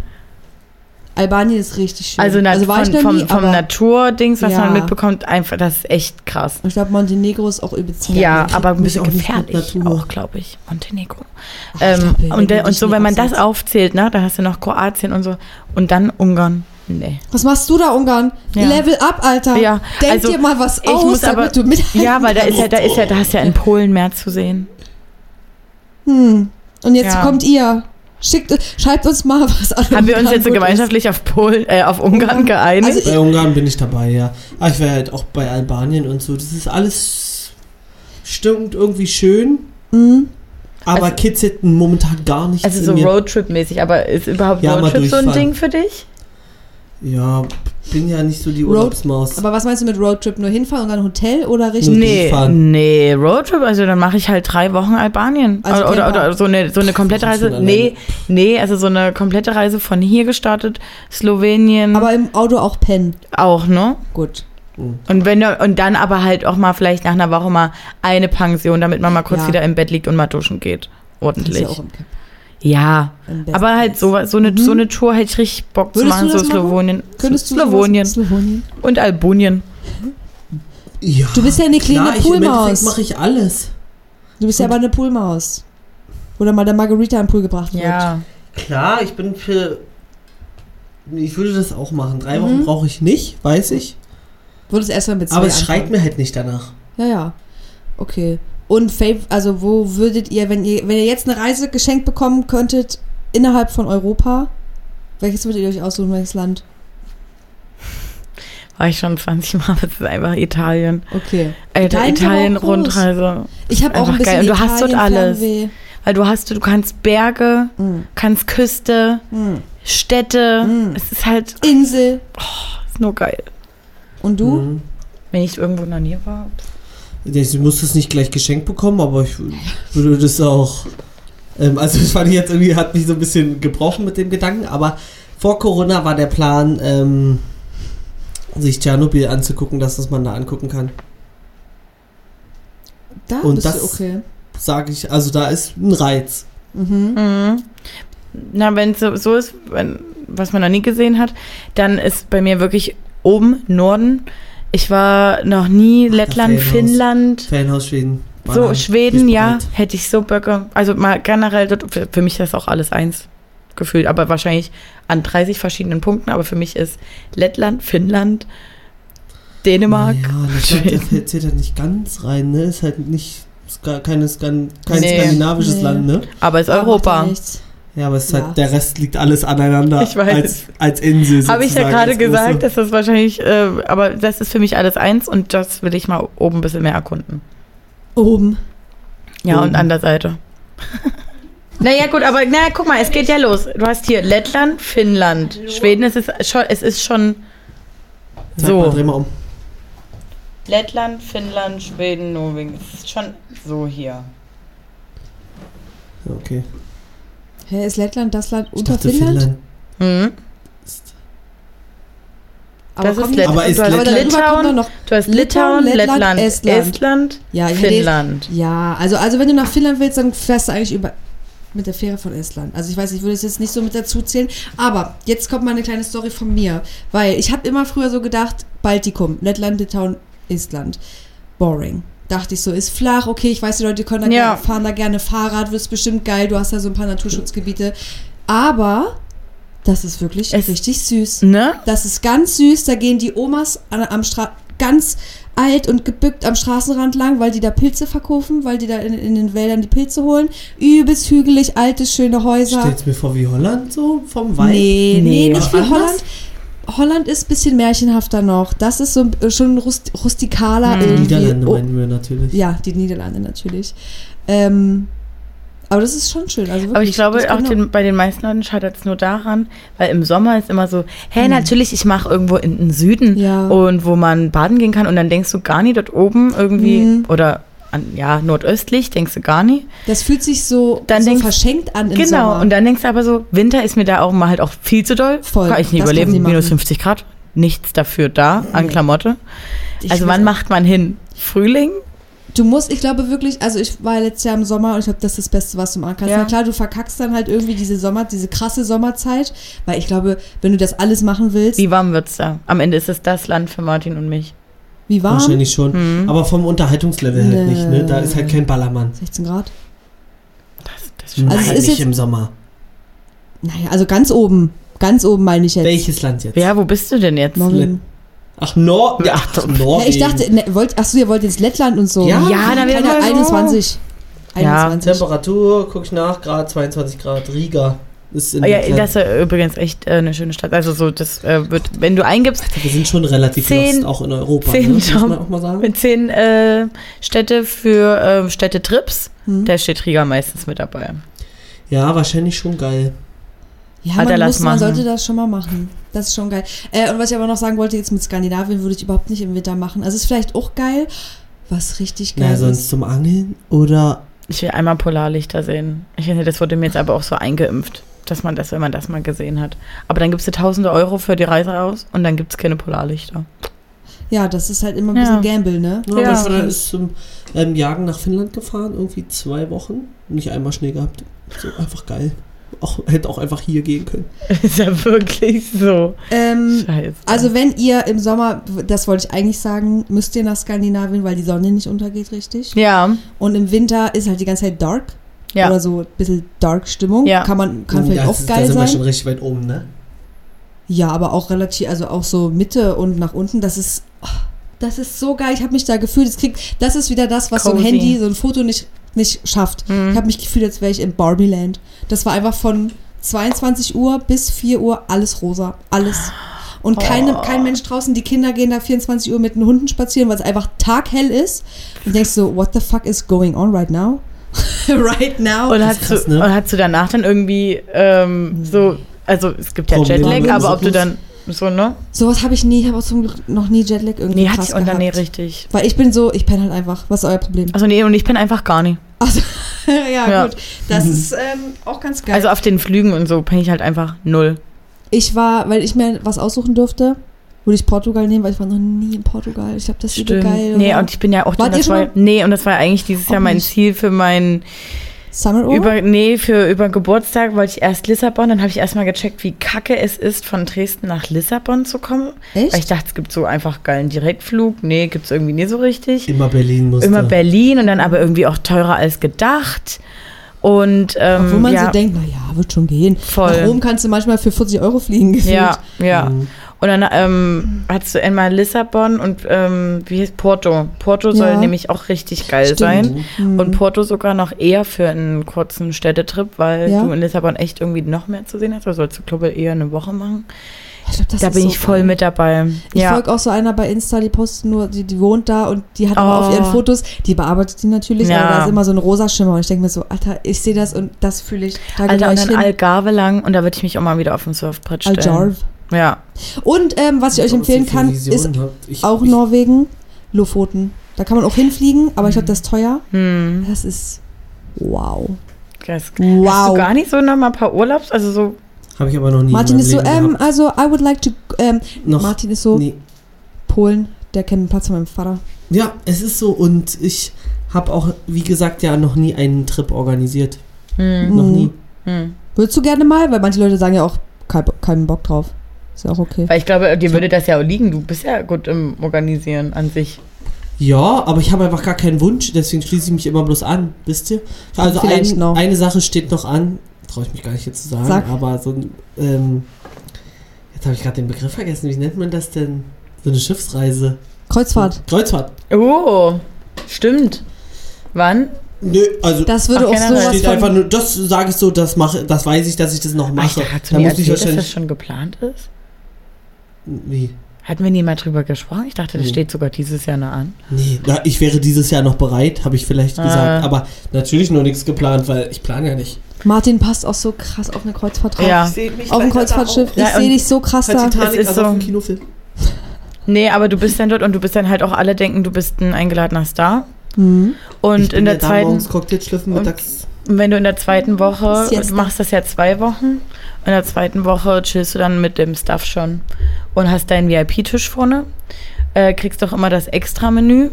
Albanien ist richtig schön. Also, ich von, vom, nie, vom aber Naturdings, was Ja. man mitbekommt, einfach, das ist echt krass. ich glaube, Montenegro ist auch übelst. Ja, aber ein bisschen auch gefährlich Natur. auch, glaube ich. Montenegro. Ach, ich ähm, glaub, wenn und, und so, wenn man das aufzählt, ne, dann hast du noch Kroatien und so. Und dann Ungarn. Nee. Was machst du da, Ungarn? Ja. Level up, Alter. Ja, Denk also, dir mal was ich aus, aber- damit du mithalten Ja, weil da ist ja, da ist ja, da hast ja in Polen mehr zu sehen. Hm. Und jetzt Ja. kommt ihr. Schickt, schreibt uns mal was an. Haben wir uns jetzt so gemeinschaftlich auf Polen, äh, auf Ungarn Ungarn. geeinigt? Also Bei Ungarn bin ich dabei, ja. Aber ich wäre halt auch bei Albanien und so. Das ist alles stimmt irgendwie schön, ist. Hm. aber Also- kitzelt momentan gar nicht. Also so Roadtrip-mäßig, aber ist überhaupt Ja, Roadtrip so ein. Ding für dich? Ja, bin ja nicht so die Road- Urlaubsmaus. Aber was meinst du mit Roadtrip? Nur hinfahren und dann Hotel oder richtig? Nee, durchfahren. nee, Roadtrip, also dann mache ich halt drei Wochen Albanien. Also oder, oder, oder so eine, so eine komplette Reise. Nee, nee, also so eine komplette Reise von hier gestartet, Slowenien Aber im Auto auch pennen. auch, ne? Gut. Und wenn und dann aber halt auch mal vielleicht nach einer Woche mal eine Pension, damit man mal kurz Ja. wieder im Bett liegt und mal duschen geht. Das ist Ordentlich. ja auch im Camp. Ja, aber halt so, so, eine, Mhm. so eine Tour hätte ich richtig Bock zu Würdest machen, du so machen? Slowenien. Könntest du Slowenien Slowenien. und Albanien. Ja. Du bist ja eine kleine Klar, Poolmaus. mache ich alles. Du bist ja aber eine Poolmaus. Oder mal der Margarita im Pool gebracht wird. Ja. Klar, ich bin für. Ich würde das auch machen. Drei Mhm. Wochen brauche ich nicht, weiß ich. Würdest erstmal mit zwei Aber es anfangen. schreit mir halt nicht danach. Ja, ja. Okay. Und Fav also wo würdet ihr, wenn ihr, wenn ihr jetzt eine Reise geschenkt bekommen könntet, innerhalb von Europa, welches würdet ihr euch aussuchen, welches Land? War ich schon 20 Mal, *laughs* aber es ist einfach Italien. Okay. Alter, Italien ist aber auch Italien-Rundreise. Ich habe auch ein bisschen geil. Und du hast dort Italien- alles. Fernweh. Weil du hast, du kannst Berge, Mm. kannst Küste, Mm. Städte. Mm. Es ist halt Insel. ist nur geil. Und du? Mhm. Wenn ich irgendwo in der Nähe war. Sie muss es nicht gleich geschenkt bekommen, aber ich würde das auch. Ähm, also, das fand ich jetzt irgendwie, hat mich so ein bisschen gebrochen mit dem Gedanken, aber vor Corona war der Plan, ähm, sich Tschernobyl anzugucken, dass das man da angucken kann. Da Und bist das- du okay. Sage ich, also da ist ein Reiz. Mhm. Mhm. Na, wenn es so, so ist, wenn, was man noch nie gesehen hat, dann ist bei mir wirklich oben Norden. Ich war noch nie Lettland, Ferienhaus. Finnland. Ferienhaus Schweden. So, Schweden, ja, hätte ich so Böcke. Also mal generell, dort- für, für mich ist das auch alles eins gefühlt, aber wahrscheinlich an 30 verschiedenen Punkten. Aber für mich ist Lettland, Finnland, Dänemark. Ja, Lettland fällt zählt halt nicht ganz rein, ne? Ist halt nicht ska- keine Skan kein Nee. skandinavisches Nee. Land, ne? Aber ist Aber Europa. nichts. Ja, aber es ist Ja. halt, der Rest liegt alles aneinander Ich weiß. als, als Insel. Habe ich ja gerade gesagt, dass das wahrscheinlich, äh, aber das ist für mich alles eins und das will ich mal oben ein bisschen mehr erkunden. Oben. Ja, Oben. und an der Seite. *laughs* naja, gut, aber na, guck mal, es geht ja los. Du hast hier Lettland, Finnland, Schweden, es ist schon, es ist schon Sag mal, dreh so. mal um. Lettland, Finnland, Schweden, Norwegen, es ist schon so hier. Okay. Hä, ist Lettland das Land Ich unter Finnland? Mhm. ist- Aber Das ist Lettland. Aber ist du hast Litauen, noch. du hast Litauen, Litauen, Lettland, Lettland, Estland. Estland, Ja, Finnland. Ja, also, also wenn du nach Finnland willst, dann fährst du eigentlich über mit der Fähre von Estland. Also ich weiß, ich würde es jetzt nicht so mit dazu zählen, aber jetzt kommt mal eine kleine Story von mir, weil ich habe immer früher so gedacht, Baltikum, Lettland, Litauen, Estland, boring. Dachte ich so, ist flach, okay, ich weiß, die Leute können da Ja. gerne, fahren da gerne Fahrrad, wird bestimmt geil, du hast da so ein paar Naturschutzgebiete, aber das ist wirklich Es- richtig süß. Ne? Das ist ganz süß. Da gehen die Omas an, am Stra ganz alt und gebückt am Straßenrand lang, weil die da Pilze verkaufen, weil die da in, in den Wäldern die Pilze holen. Übelst hügelig, alte, schöne Häuser. Stell's mir vor wie Holland so vom Wald. Nee, nee, Nee. nicht wie Anders? Holland. Holland ist ein bisschen märchenhafter noch. Das ist so äh, schon rust rustikaler. Hm. irgendwie. Niederlande Oh, meinen wir natürlich. ja, die Niederlande natürlich. Ähm, aber das ist schon schön. Also Aber ich wirklich, glaube, auch den, bei den meisten Leuten scheitert es nur daran, weil im Sommer ist immer so, hey, natürlich, ich mache irgendwo in den Süden Hm. Ja. und wo man baden gehen kann und dann denkst du gar nie dort oben irgendwie Mhm. oder an, ja, nordöstlich denkst du gar nie. Das fühlt sich so, Dann so denkst- verschenkt an im genau, Sommer. und dann denkst du aber so, Winter ist mir da auch mal halt auch viel zu doll. Voll, Kann ich nie überleben, minus 50 Grad, nichts dafür da an Nee. Klamotte. Ich also wann macht man hin? Frühling? Du musst, ich glaube wirklich, also ich war letztes Jahr im Sommer und ich glaube, das ist das Beste, was du machen kannst. Ja. Na klar, du verkackst dann halt irgendwie diese Sommer, diese krasse Sommerzeit, weil ich glaube, wenn du das alles machen willst, Wie warm wird's da? Am Ende ist es das Land für Martin und mich. Wie warm? Wahrscheinlich schon. Mhm. Aber vom Unterhaltungslevel halt nicht, ne? Da ist halt kein Ballermann. 16 Grad? Das, das ist schon Also es Nein, ist nicht jetzt- im Sommer. Naja, also ganz oben. Ganz oben meine ich jetzt. Welches Land jetzt? Ja, wo bist du denn jetzt? Norwegen. Ach, Nor ja, Ach, ach, Ja, Norwegen. ich dachte, ne, wollt, achso, ihr wollt jetzt Lettland und so. Ja, Ja, da wäre mal so. 21. Ja, 21. Temperatur, guck ich nach, Grad 22 Grad. Riga ist in Ah Ja, das ist ja übrigens echt äh, eine schöne Stadt. Also so, das äh, wird, wenn du eingibst, Wir sind schon relativ Zehn- lost, auch in Europa, zehn ne? muss Job- man auch mal sagen. mit zehn äh, Städte für äh, Städtetrips, Hm. da steht Riga meistens mit dabei. Ja, wahrscheinlich schon geil. Ja, er man, muss, man sollte das schon mal machen. Das ist schon geil. Äh, und was ich aber noch sagen wollte, jetzt mit Skandinavien würde ich überhaupt nicht im Winter machen. Also ist vielleicht auch geil, was richtig geil Na, ist. sonst zum Angeln oder Ich will einmal Polarlichter sehen. Ich finde, das wurde mir jetzt aber auch so eingeimpft, dass man das, wenn man das mal gesehen hat. Aber dann gibst du tausende Euro für die Reise aus und dann gibt es keine Polarlichter. Ja, das ist halt immer ein Ja. bisschen Gamble, ne? Ja, Ja. Vater ist zum ähm, Jagen nach Finnland gefahren, irgendwie zwei Wochen. Nicht einmal Schnee gehabt. So einfach geil. Auch, hätte auch einfach hier gehen können. *laughs* ist ja wirklich so. Ähm, Scheiße. also wenn ihr im Sommer, das wollte ich eigentlich sagen, müsst ihr nach Skandinavien, weil die Sonne nicht untergeht, richtig? ja, Und im Winter ist halt die ganze Zeit dark. Ja. Oder so ein bisschen dark Stimmung. Ja. Kann man, kann Oh, vielleicht auch geil Da sind wir sein. schon richtig weit oben, ne? Ja, aber auch relativ, also auch so Mitte und nach unten, das ist, oh, das ist so geil. Ich habe mich da gefühlt, das, kriegt, das ist wieder das, was so ein Cozy. Handy, so ein Foto nicht, nicht schafft. Mhm. Ich habe mich gefühlt, als wäre ich im Barbieland. Das war einfach von 22 Uhr bis 4 Uhr alles rosa. Alles. Und keine, Oh. kein Mensch draußen, die Kinder gehen da 24 Uhr mit den Hunden spazieren, weil es einfach taghell ist. Und denkst so, what the fuck is going on right now? *laughs* right now? Und hast, ist krass, du, ne? und hast du danach dann irgendwie ähm, so, also es gibt ja Probleme Jetlag, aber ob du dann, so, ne? Sowas habe ich nie, ich habe auch zum Glück noch nie Jetlag irgendwie Nee, hatte ich unter gehabt. nee, richtig. Weil ich bin so, ich penne halt einfach. Was ist euer Problem? Also nee, und ich bin einfach gar nicht. Also, *laughs* ja, Ja. gut. Das *laughs* ist ähm, auch ganz geil. Also auf den Flügen und so bin ich halt einfach null. ich war, weil ich mir was aussuchen durfte, würde ich Portugal nehmen, weil ich war noch nie in Portugal. Ich glaube, das ist übel geil. Nee, oder? und ich bin ja auch das schon war? Nee, und das war eigentlich dieses Auch Jahr mein nicht. Ziel für meinen Summer Ohr? über nee, für über Geburtstag wollte ich erst Lissabon, dann habe ich erstmal gecheckt, wie kacke es ist, von Dresden nach Lissabon zu kommen. Weil ich Echt? dachte, es gibt so einfach geilen Direktflug. Nee, gibt es irgendwie nie so richtig. Immer Berlin musste. Immer Berlin und dann aber irgendwie auch teurer als gedacht. Und ähm, Obwohl man ja, so denkt, naja, wird schon gehen. Voll. Nach Rom kannst du manchmal für 40 Euro fliegen. Gefühlt. ja, ja. Mhm. Und dann ähm, hattest du einmal Lissabon und ähm, wie heißt Porto. Porto soll Ja. nämlich auch richtig geil Stimmt. sein. Mhm. Und Porto sogar noch eher für einen kurzen Städtetrip, weil Ja. du in Lissabon echt irgendwie noch mehr zu sehen hast. Also sollst du, glaube ich, eher eine Woche machen. Ich glaub, das da bin so ich voll geil. mit dabei. Ich ja. folge auch so einer bei Insta, die postet nur, die, die wohnt da und die hat Oh. auf ihren Fotos, die bearbeitet die natürlich, Ja. aber da ist immer so ein rosa Schimmer und ich denke mir so, Alter, ich sehe das und das fühle ich. Da Alter, und dann hin. Algarve lang und da würde ich mich auch mal wieder auf dem Surfbrett stellen. Algarve. Ja. Und ähm, was ich euch Was empfehlen kann, ist. Ich- auch ich, Norwegen, Lofoten. Da kann man auch hinfliegen, aber ich glaube, das ist teuer. Hm. Das ist wow. Hast Wow. du gar nicht so noch mal ein paar Urlaubs? Also so. Habe ich aber noch nie. Martin in ist meinem so, Leben ähm, also I would like to, ähm, noch Martin ist so, nie. Polen, der kennt den Platz von meinem Vater. Ja, es ist so und ich habe auch, wie gesagt, ja noch nie einen Trip organisiert. Hm. Noch Mhm. nie. Hm. Würdest du gerne mal? Weil manche Leute sagen ja auch, kein, keinen Bock drauf. Ist ja auch okay. Weil ich glaube, dir würde das ja auch liegen. Du bist ja gut im Organisieren an sich. Ja, aber ich habe einfach gar keinen Wunsch, deswegen schließe ich mich immer bloß an, wisst ihr? Also ein, noch. eine Sache steht noch an, traue ich mich gar nicht jetzt zu sagen, Sag. aber so ein, ähm, jetzt habe ich gerade den Begriff vergessen, wie nennt man das denn? So eine Schiffsreise. Kreuzfahrt. Kreuzfahrt. Oh, stimmt. Wann? Nö, also Das würde Ach, auch sowas steht einfach nur, das sage ich so, das mache, das weiß ich, dass ich das noch ich mache. dachte, hast du da muss ich erzählt, dass das schon geplant ist? Wie? Hatten wir nie mal drüber gesprochen? Ich dachte, das Nee. steht sogar dieses Jahr noch an. Nee, na, ich wäre dieses Jahr noch bereit, habe ich vielleicht Ah. gesagt. Aber natürlich noch nichts geplant, weil ich plane ja nicht. Martin passt auch so krass auf eine Kreuzfahrt drauf. Ja. sehe mich Auf leider Kreuzfahrtschiff. Ich Ja, sehe dich so krass da. Titanic, ist also so- auf dem Kinofilm. Nee, aber du bist dann dort und du bist dann halt auch alle denken, du bist ein eingeladener Star. Mhm. Und ich bin in der da zweiten, morgens Cocktail schlürfen, und- mittags. wenn du in der zweiten Woche, Siesta. du machst das ja zwei Wochen, in der zweiten Woche chillst du dann mit dem Stuff schon und hast deinen VIP-Tisch vorne, äh, kriegst doch immer das Extra-Menü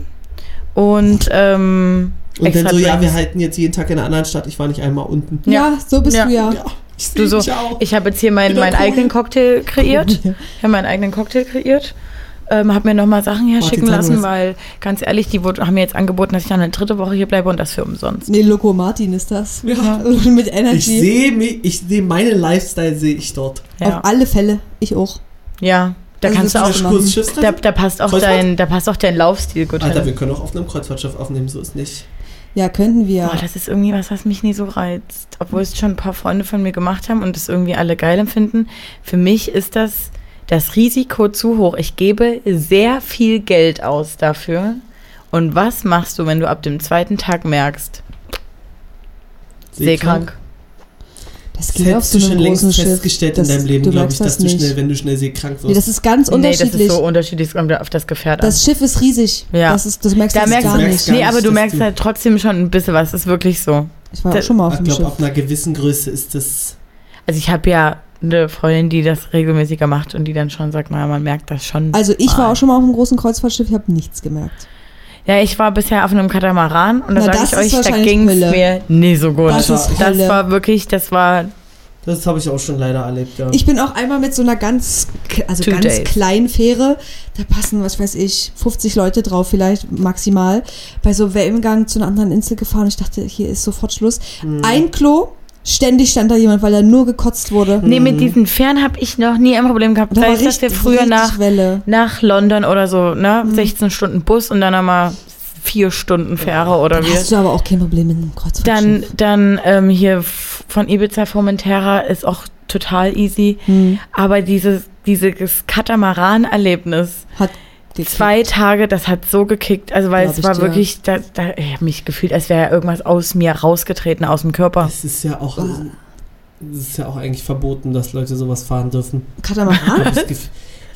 und ähm, Und dann extra so, ja, Drinks. wir halten jetzt jeden Tag in einer anderen Stadt. Ich war nicht einmal unten. Ja, so bist Ja. du ja. Ja, ich Du sehe so, auch. Ich habe jetzt hier meinen, meinen cool. eigenen Cocktail kreiert. *laughs* Ich habe meinen eigenen Cocktail kreiert. Ähm, habe mir nochmal Sachen herschicken Martin, lassen, weil, ganz ehrlich, die wurde, haben mir jetzt angeboten, dass ich dann eine dritte Woche hier bleibe und das für umsonst. Nee, Loco Martin ist das. Ja. *laughs* Mit Ich Energy. sehe mich, ich sehe meinen Lifestyle sehe ich dort. Ja, Auf alle Fälle. Ich auch. Ja da Also kannst du auch, da, da, passt auch dein, da passt auch dein Laufstil gut Alter, hin. wir können auch auf einem Kreuzfahrtschiff aufnehmen, so ist nicht. Ja, könnten wir. Boah, das ist irgendwie was, was mich nie so reizt. Obwohl es schon ein paar Freunde von mir gemacht haben und es irgendwie alle geil empfinden. Für mich ist das das Risiko zu hoch. Ich gebe sehr viel Geld aus dafür. Und was machst du, wenn du ab dem zweiten Tag merkst, seekrank? Das Das geht auf hättest so du einem schon längst großen Schiff. festgestellt Das- in deinem Leben, du glaube ich, dass das du schnell, nicht. wenn du schnell seekrank wirst. Nee, das ist ganz Nee, das unterschiedlich. ist so unterschiedlich, es kommt auf das Gefährt an. das Schiff ist riesig. Ja. Das ist, das merkst da du merkst gar du, nicht. gar nee, aber du merkst halt trotzdem schon ein bisschen was. Ist wirklich so. Ich war Da- auch schon mal auf ich dem glaube, Schiff. ab einer gewissen Größe ist das. Also ich habe ja eine Freundin, die das regelmäßiger macht und die dann schon sagt, naja, man merkt das schon. Also ich war mal. auch schon mal auf einem großen Kreuzfahrtschiff, ich habe nichts gemerkt. Ja, ich war bisher auf einem Katamaran und da Na, sage das ich euch, da ging es mir nie so gut. Das ist das Hölle. war wirklich, das war Das habe ich auch schon leider erlebt, ja. Ich bin auch einmal mit so einer ganz, also Two ganz days. kleinen Fähre, da passen, was weiß ich, 50 Leute drauf vielleicht maximal, bei so Wellengang zu einer anderen Insel gefahren. Ich dachte, hier ist sofort Schluss. Hm. Ein Klo, ständig stand da jemand, weil da nur gekotzt wurde. Nee, mit diesen Fähren habe ich noch nie ein Problem gehabt. Da Sei war es, dass wir richtig- früher richtig nach, Welle. nach London oder so, ne? Mhm. 16 Stunden Bus und dann nochmal vier Stunden Fähre oder Dann wie. hast du aber auch kein Problem mit einem Kreuzfahrtschiff. Dann, dann ähm, hier von Ibiza Formentera ist auch total easy. hm, Aber dieses, dieses Katamaran-Erlebnis, hat gekickt. zwei Tage, das hat so gekickt. Also, weil Glaub es war dir. wirklich, da, da, ich habe mich gefühlt, als wäre irgendwas aus mir rausgetreten, aus dem Körper. Es ist ja auch. es ist ja auch eigentlich verboten, dass Leute sowas fahren dürfen. Katamaran? Das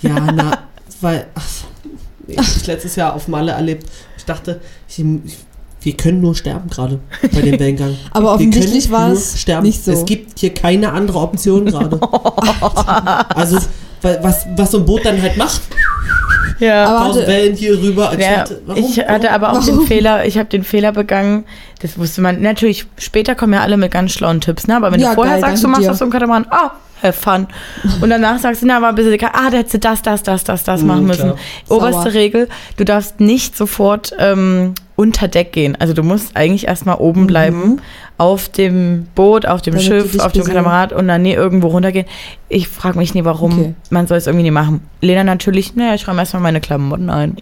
ja, na, weil, ach, ich letztes Jahr auf Malle erlebt. Ich dachte, ich, ich, wir können nur sterben gerade bei dem Wellengang. *laughs* Aber Wir offensichtlich war es sterben. nicht so. Es gibt hier keine andere Option gerade. *laughs* also, weil, was, was so ein Boot dann halt macht, Ja. Aber tausend hatte- Wellen hier rüber. Ich Ja, warum? ich hatte aber auch Warum? den *laughs* Fehler, ich habe den Fehler begangen, das wusste man, natürlich, später kommen ja alle mit ganz schlauen Tipps, ne? aber wenn Ja, du vorher geil, sagst, du machst dir. das so im Katamaran, ah, have fun. Und danach sagst du, na, war ein bisschen, dicker, ah, da hättest du das, das, das, das, das Mhm, machen müssen. klar. Oberste Sauer. Regel, du darfst nicht sofort ähm, unter Deck gehen. Also du musst eigentlich erstmal oben bleiben, auf dem Boot, auf dem. Damit Schiff, auf dem Katamaran und dann nie irgendwo runtergehen. Ich frage mich nie, warum. Okay. Man soll es irgendwie nie machen. Lena natürlich, naja, ich räume erstmal meine Klamotten ein.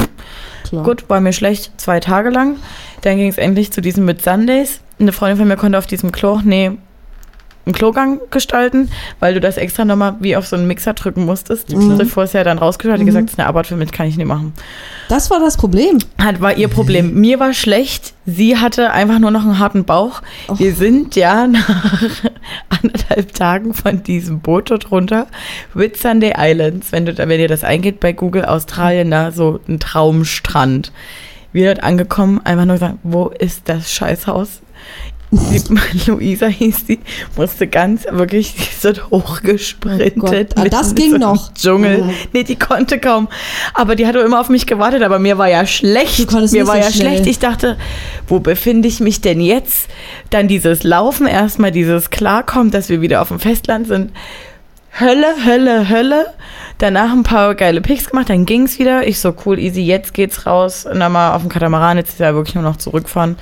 Klar. Gut, war mir schlecht, zwei Tage lang. Dann ging es endlich zu diesem mit Sundays. Eine Freundin von mir konnte auf diesem Klo, nee, einen Klogang gestalten, weil du das extra nochmal wie auf so einen Mixer drücken musstest. Mhm. Bevor es ja dann rausgeschaut hat, Mhm. gesagt, das ist eine Arbeit für mich, kann ich nicht machen. Das war das Problem. Hat, war ihr Problem. Mir war schlecht. Sie hatte einfach nur noch einen harten Bauch. Oh. Wir sind ja *laughs* nach anderthalb Tagen von diesem Boot dort runter. Whitsunday Islands, wenn, du, wenn ihr das eingeht bei Google, Australien, da so ein Traumstrand. Wir dort angekommen, einfach nur gesagt, wo ist das Scheißhaus? Die, Luisa hieß die, musste ganz wirklich, die ist dort hochgesprintet. Oh. Ah, das ging in so noch. Dschungel. Nee, die konnte kaum. Aber die hatte immer auf mich gewartet, aber mir war ja schlecht. Du Mir war so ja schnell. schlecht. Ich dachte, wo befinde ich mich denn jetzt? Dann dieses Laufen erstmal, dieses Klarkommen, dass wir wieder auf dem Festland sind. Hölle, Hölle, Hölle. Danach ein paar geile Pics gemacht, dann ging's wieder. Ich so, cool, easy, jetzt geht's raus. Und dann mal auf dem Katamaran, jetzt ist ja wirklich nur noch zurückfahren.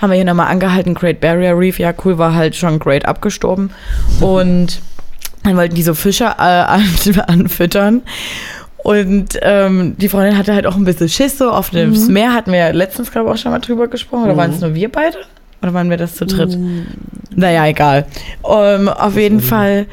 Haben wir hier nochmal angehalten, Great Barrier Reef. Ja, cool, war halt schon great abgestorben. Und dann wollten die so Fische äh, *laughs* an, anfüttern. Und ähm, die Freundin hatte halt auch ein bisschen Schiss so auf dem Mhm. Meer. Hatten wir ja letztens, glaube ich, auch schon mal drüber gesprochen. Oder Mhm. waren es nur wir beide? Oder waren wir das zu dritt? Mm, Naja, egal. Ähm, auf jeden. Fall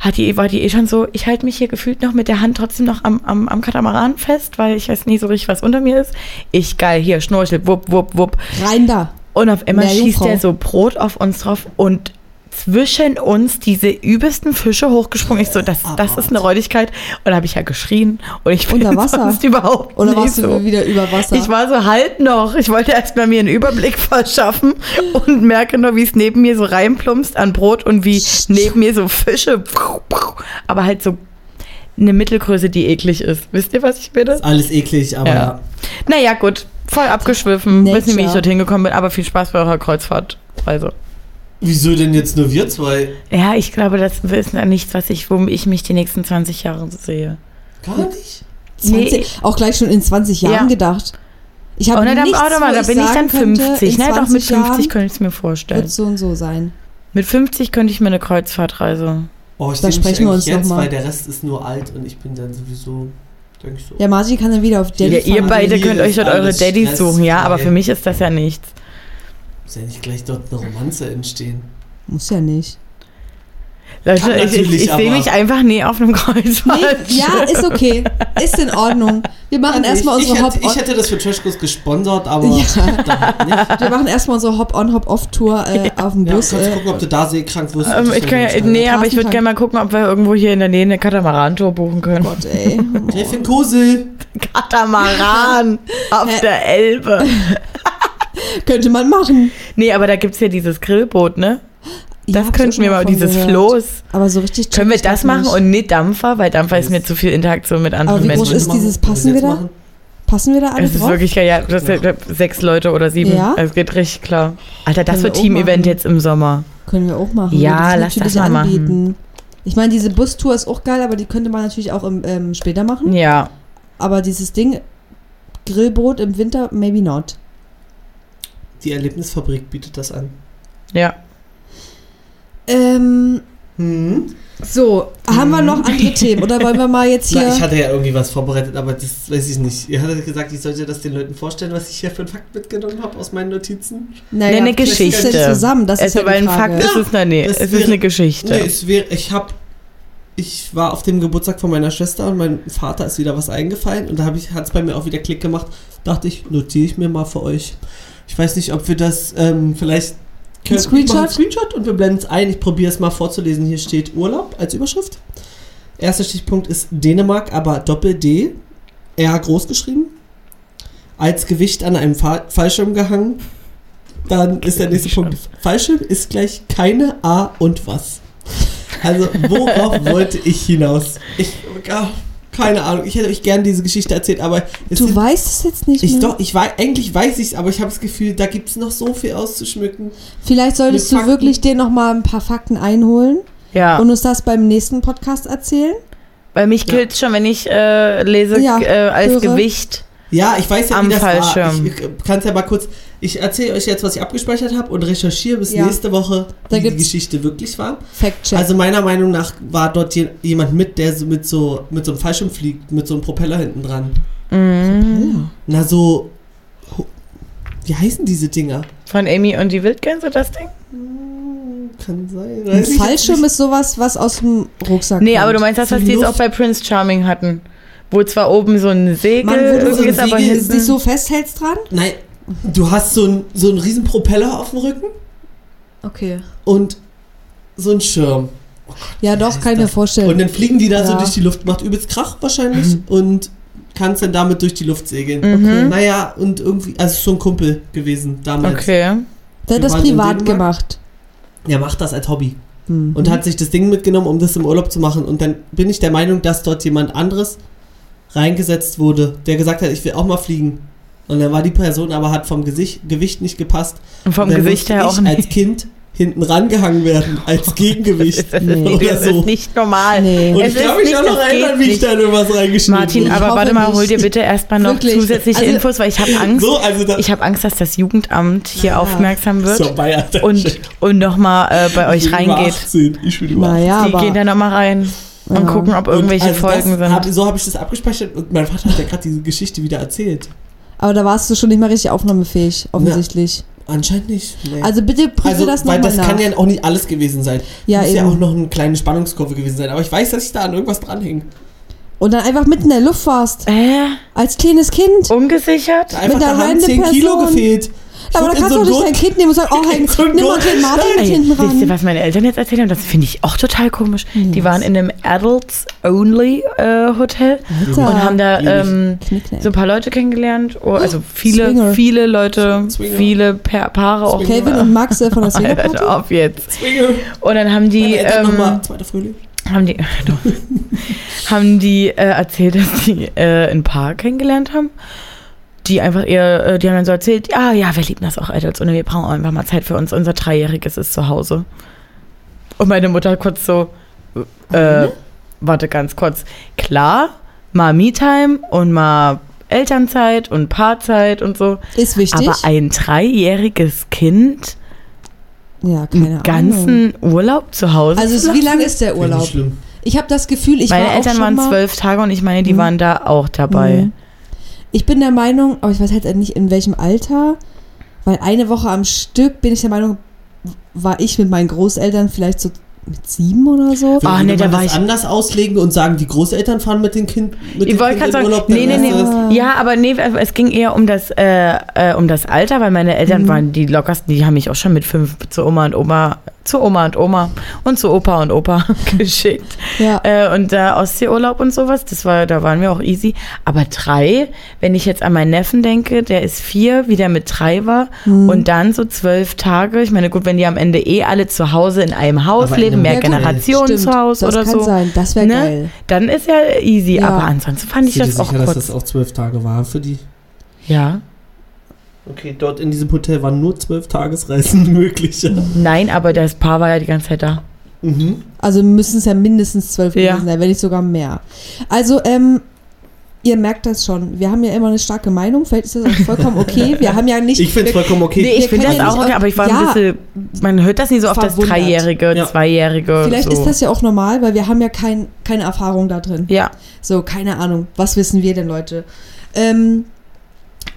hat die, war die eh schon so, ich halte mich hier gefühlt noch mit der Hand trotzdem noch am, am, am Katamaran fest, weil ich weiß nie so richtig, was unter mir ist. Ich geil, hier, Schnorchel, wupp, wupp, wupp. Rein da. Und auf einmal Mehr schießt der so Brot auf uns drauf und zwischen uns diese übelsten Fische hochgesprungen. Ich so, das, das ist eine Räudigkeit. Und da habe ich ja geschrien. Und ich bin Unter *laughs* Wasser? sonst überhaupt Oder warst du so. wieder über Wasser? Ich war so halt noch. Ich wollte erst mal mir einen Überblick *laughs* verschaffen und merke nur, wie es neben mir so reinplumpst an Brot und wie neben mir so Fische, aber halt so eine Mittelgröße, die eklig ist. Wisst ihr, was ich bitte? Ist alles eklig, aber Ja. ja. Naja, gut. Voll abgeschwiffen. Nature. Wissen nicht, wie ich dorthin gekommen bin, aber viel Spaß bei eurer Kreuzfahrt. Also. Wieso denn jetzt nur wir zwei? Ja, ich glaube, das ist ja nichts, was ich, wo ich mich die nächsten 20 Jahre sehe. Gar nicht. 20, Nee. Auch gleich schon in 20 Jahren Ja. gedacht. Ich habe Oh, na, dann, nichts, warte mal, da bin ich dann könnte, 50. in Ne, doch mit 20 50 Jahren könnte ich es mir vorstellen. wird so und so sein. Mit 50 könnte ich mir eine Kreuzfahrtreise. Oh, ich Da sprechen wir uns noch jetzt, mal. weil der Rest ist nur alt und ich bin dann sowieso, denke ich so. Ja, Martin kann dann wieder auf Daddy Ja, ihr fahren. beide Hier könnt euch dort eure alles Daddys suchen, ja, aber für mich ist das ja nichts. Muss ja nicht gleich dort eine Romanze entstehen. Muss ja nicht. Leute, ich, ich, ich sehe mich einfach nie auf einem Nee, Kreuzfahrt. ja, ist okay. Ist in Ordnung. Wir machen erstmal ich, unsere hätte, ich Hop-On. hätte das für Trashkurs gesponsert, aber Ja. halt nicht. Wir machen erstmal unsere Hop-On, Hop-Off-Tour äh, auf dem Ja, Bus. kannst äh, gucken, ob du da seekrank wirst. Ähm, ich kann ja, nee, aber ich würde gerne mal gucken, ob wir irgendwo hier in der Nähe eine Katamaran-Tour buchen können. Gott, ey. *laughs* Gräfin Kosel. Katamaran *laughs* auf Hä? der Elbe. *laughs* Könnte man machen. Nee, aber da gibt es ja dieses Grillboot, ne? Ja, Das könnten wir mal, dieses gehört. Floß. Aber so richtig Können wir das machen nicht. und nicht Dampfer? Weil Dampfer ist mir zu viel Interaktion mit anderen wie groß Menschen. ist dieses- passen wir da? Passen wir da alle Es ist drauf? wirklich geil, ja, das sind sechs Leute oder sieben. Ja? Es geht richtig klar. Alter, das wird Team-Event machen. jetzt im Sommer. Können wir auch machen. Ja, Wir lass natürlich das mal machen. anbieten. Ich meine, diese Bustour ist auch geil, aber die könnte man natürlich auch im, ähm, später machen. Ja. Aber dieses Ding, Grillboot im Winter, maybe not. Die Erlebnisfabrik bietet das an. Ja. Ähm, Hm. so, haben wir noch andere Themen? Oder wollen wir mal jetzt hier... Na, ich hatte ja irgendwie was vorbereitet, aber das weiß ich nicht. Ihr hattet gesagt, ich sollte das den Leuten vorstellen, was ich hier für einen Fakt mitgenommen habe aus meinen Notizen. naja, eine ist Geschichte. zusammen, das ist Also, ja weil ein. Fakt ist es, na, nee, es ist wäre- eine Geschichte. Nee, es wäre, ich habe, ich war auf dem Geburtstag von meiner Schwester und mein Vater ist wieder was eingefallen und da habe ich, hat es bei mir auch wieder Klick gemacht. Dachte ich, notiere ich mir mal für euch. Ich weiß nicht, ob wir das ähm, vielleicht Könnt- Screenshot? Einen Screenshot und wir blenden es ein. Ich probiere es mal vorzulesen. Hier steht Urlaub als Überschrift. Erster Stichpunkt ist Dänemark, aber Doppel-D. R groß geschrieben. Als Gewicht an einem Fa Fallschirm gehangen. Dann ist der nächste Punkt. Fallschirm ist gleich keine A und was. Also, worauf *laughs* wollte ich hinaus? Ich, ah, keine Ahnung. Ich hätte euch gerne diese Geschichte erzählt, aber Du sind- weißt es jetzt nicht ich mehr. doch, ich weiß, eigentlich weiß ich es, aber ich habe das Gefühl, da gibt es noch so viel auszuschmücken. Vielleicht solltest du Fakten. wirklich dir noch mal ein paar Fakten einholen Ja, und uns das beim nächsten Podcast erzählen. weil mich Ja. killt schon, wenn ich äh, lese Ja, äh, als höre. Gewicht. Ja, ich weiß ja, Am wie das Fallschirm. war. Ich, ich kann es ja mal kurz. Ich erzähle euch jetzt, was ich abgespeichert habe und recherchiere bis Ja. nächste Woche, Da wie die Geschichte wirklich war. Fact-check. Also meiner Meinung nach war dort je, jemand mit, der so mit so mit so einem Fallschirm fliegt, mit so einem Propeller hinten dran. Mhm. Na so, wie heißen diese Dinger? Von Amy und die Wildgänse, das Ding? Kann sein. Ein Fallschirm ist sowas, was aus dem Rucksack Nee, kommt. aber du meinst das, was die jetzt auch bei Prince Charming hatten. Wo zwar oben so ein Segel Mann, wo du so ein ist, aber hinten... dich so festhältst dran? Nein, du hast so einen so einen riesen Propeller auf dem Rücken Okay. und so einen Schirm. Ja, doch, kann ich mir vorstellen. Und dann fliegen die da so Ja. durch die Luft, macht übelst Krach wahrscheinlich und kannst dann damit durch die Luft segeln. Mhm. Naja, und irgendwie, also ist so ein Kumpel gewesen damals. Okay. Der hat das privat gemacht. Der macht das als Hobby Mhm. und hat sich das Ding mitgenommen, um das im Urlaub zu machen. Und dann bin ich der Meinung, dass dort jemand anderes reingesetzt wurde, der gesagt hat, ich will auch mal fliegen. Und dann war die Person aber hat vom Gesicht, Gewicht nicht gepasst. Und vom und dann Gewicht her ich auch nicht. als Kind hinten rangehangen werden, *laughs* als Gegengewicht. Das ist, Nee. das so. ist nicht normal. Nee. Und Es ich mich nicht, auch noch erinnern, wie ich da nur was reingeschnitten Martin, habe. Ich aber warte mal, nicht. hol dir bitte erstmal noch Wirklich. zusätzliche Also- Infos, weil ich habe *laughs* Angst. So, also da, Ich habe Angst, dass das Jugendamt hier Ja. aufmerksam wird so, und, und nochmal äh, bei ich euch bin über reingeht. 18, ich bin über 18. Naja, Die aber. gehen da nochmal rein und Ja. gucken, ob Und irgendwelche also Folgen das Hab, sind. so habe ich das abgespeichert und mein Vater hat ja gerade diese Geschichte wieder erzählt. Aber da warst du schon nicht mehr richtig aufnahmefähig, offensichtlich. Anscheinend nicht. Nee. Also bitte prüfe Also, das weil nochmal das nach. kann ja auch nicht alles gewesen sein. Ja, Muss ja eben. auch noch eine kleine Spannungskurve gewesen sein. Aber ich weiß, dass ich da an irgendwas dranhänge. Und dann einfach mitten in der Luft warst. Äh, Als kleines Kind. ungesichert? Da einfach Mit da einer haben random 10 Kilo Person. gefehlt. Aber da kannst so du *laughs* auch nicht dein Kind nehmen und sagen, oh, hey, so nimm mal den Martin hinten wisst ihr, was meine Eltern jetzt erzählt haben? Das finde ich auch total komisch. Die was? waren in einem Adults-Only-Hotel Alter. und haben da ähm, so ein paar Leute kennengelernt. Oh, also *gasps* viele, Swinger. viele Leute, Swinger. viele pa Paare auch. Kevin und Max äh, von der *laughs* Alter, Swingerparty. auf jetzt. Zwinge. Und dann haben die, ähm, nochmal, zweiter Frühling. haben die, *laughs* haben die äh, erzählt, dass die äh, ein Paar kennengelernt haben. Die einfach eher, äh, die haben dann so erzählt, ja, ja, wir lieben das auch Adults und wir brauchen auch einfach mal Zeit für uns. Unser Dreijähriges ist zu Hause. Und meine Mutter kurz so, äh, warte ganz kurz. Klar, mal Me-Time und mal Elternzeit und Paarzeit und so. Ist wichtig. Aber ein dreijähriges Kind ja, keine einen Ahnung. ganzen Urlaub zu Hause Also zu es- wie lange ist der Urlaub? Ich habe das Gefühl, ich Meine war Eltern waren mal, zwölf Tage und ich meine, die Mhm. waren da auch dabei. Mhm. Ich bin der Meinung, aber ich weiß halt nicht in welchem Alter, weil eine Woche am Stück bin ich der Meinung, war ich mit meinen Großeltern vielleicht so mit sieben oder so. Ah, Würde nee, da man war das ich- anders auslegen und sagen, die Großeltern fahren mit den Kind mit Ich den wollte gerade Kindern in sagen, Urlaub, nee, nee, nee. Ja, aber nee, es ging eher um das, äh, äh, um das Alter, weil meine Eltern Mhm. waren die lockersten, die haben mich auch schon mit fünf zu Oma und Oma, zu Oma und Oma und zu Opa und Opa *laughs* geschickt. Ja. Äh, und da Ostseeurlaub und sowas, das war, da waren wir auch easy. Aber drei, wenn ich jetzt an meinen Neffen denke, der ist vier, wie der mit drei war, Mhm. und dann so zwölf Tage. Ich meine, gut, wenn die am Ende eh alle zu Hause in einem Haus Aber leben, mehr. Generationen Stimmt, zu Hause das oder kann so, sein, das wäre Ne? geil. dann ist ja easy. Ja. Aber ansonsten fand ich du das dir auch sicher, dass kurz. das auch zwölf Tage war für die? ja. Okay, dort in diesem Hotel waren nur zwölf Tagesreisen *laughs* möglich. Nein, aber das Paar war ja die ganze Zeit da. Mhm. Also müssen es ja mindestens zwölf Ja. gewesen sein, wenn nicht sogar mehr. Also, ähm, ihr merkt das schon. Wir haben ja immer eine starke Meinung. Vielleicht ist das auch vollkommen okay. *laughs* Wir haben ja nicht. Ich finde es vollkommen okay. Nee, ich finde das ja auch okay, aber ich war Ja. ein bisschen, man hört das nicht so auf das. Dreijährige, Ja. Zweijährige. vielleicht so. ist das ja auch normal, weil wir haben ja kein, keine Erfahrung da drin. Ja, So, keine Ahnung. Was wissen wir denn, Leute? Ähm,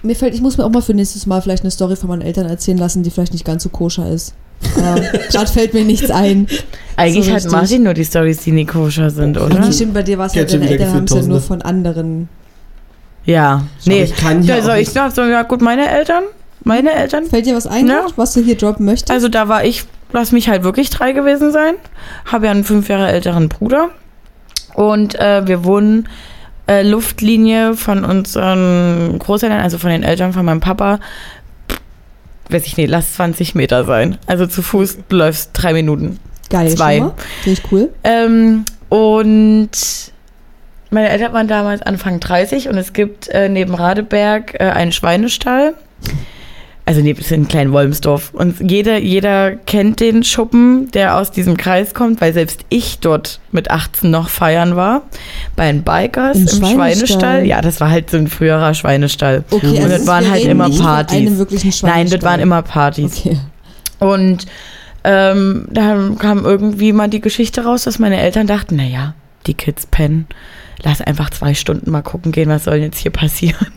mir fällt, ich muss mir auch mal für nächstes Mal vielleicht eine Story von meinen Eltern erzählen lassen, die vielleicht nicht ganz so koscher ist. *laughs* Gerade fällt mir nichts ein. eigentlich So hat. Martin nur die Stories, die nicht koscher sind, oder? Nee, stimmt, bei dir war es ja, schon deine Eltern haben es ja nur von anderen. Ja, nee. ich kann Ja, soll ich so, ja gut, meine Eltern Meine Eltern. Fällt dir was ein, Ja. was du hier droppen möchtest? Also da war ich, lass mich halt wirklich drei gewesen sein. Habe ja einen fünf Jahre älteren Bruder. Und äh, wir wohnen äh, Luftlinie von unseren Großeltern, also von den Eltern von meinem Papa. Weiß ich nicht, lass 20 Meter sein. Also zu Fuß, du läufst drei Minuten. Geil, zwei. Finde ich cool. Ähm, und meine Eltern waren damals Anfang 30 und es gibt äh, neben Radeberg äh, einen Schweinestall. Also es ist in kleinen Wolmsdorf. Und jeder, jeder kennt den Schuppen, der aus diesem Kreis kommt, weil selbst ich dort mit 18 noch feiern war. Bei den Bikers Im im, Schweinestall? Schweinestall. Ja, das war halt so ein früherer Schweinestall. Okay, Und also das waren halt immer Partys. Nein, das waren immer Partys. Okay. Und ähm, da kam irgendwie mal die Geschichte raus, dass meine Eltern dachten, naja, die Kids pennen. Lass einfach zwei Stunden mal gucken gehen, was soll jetzt hier passieren. *laughs*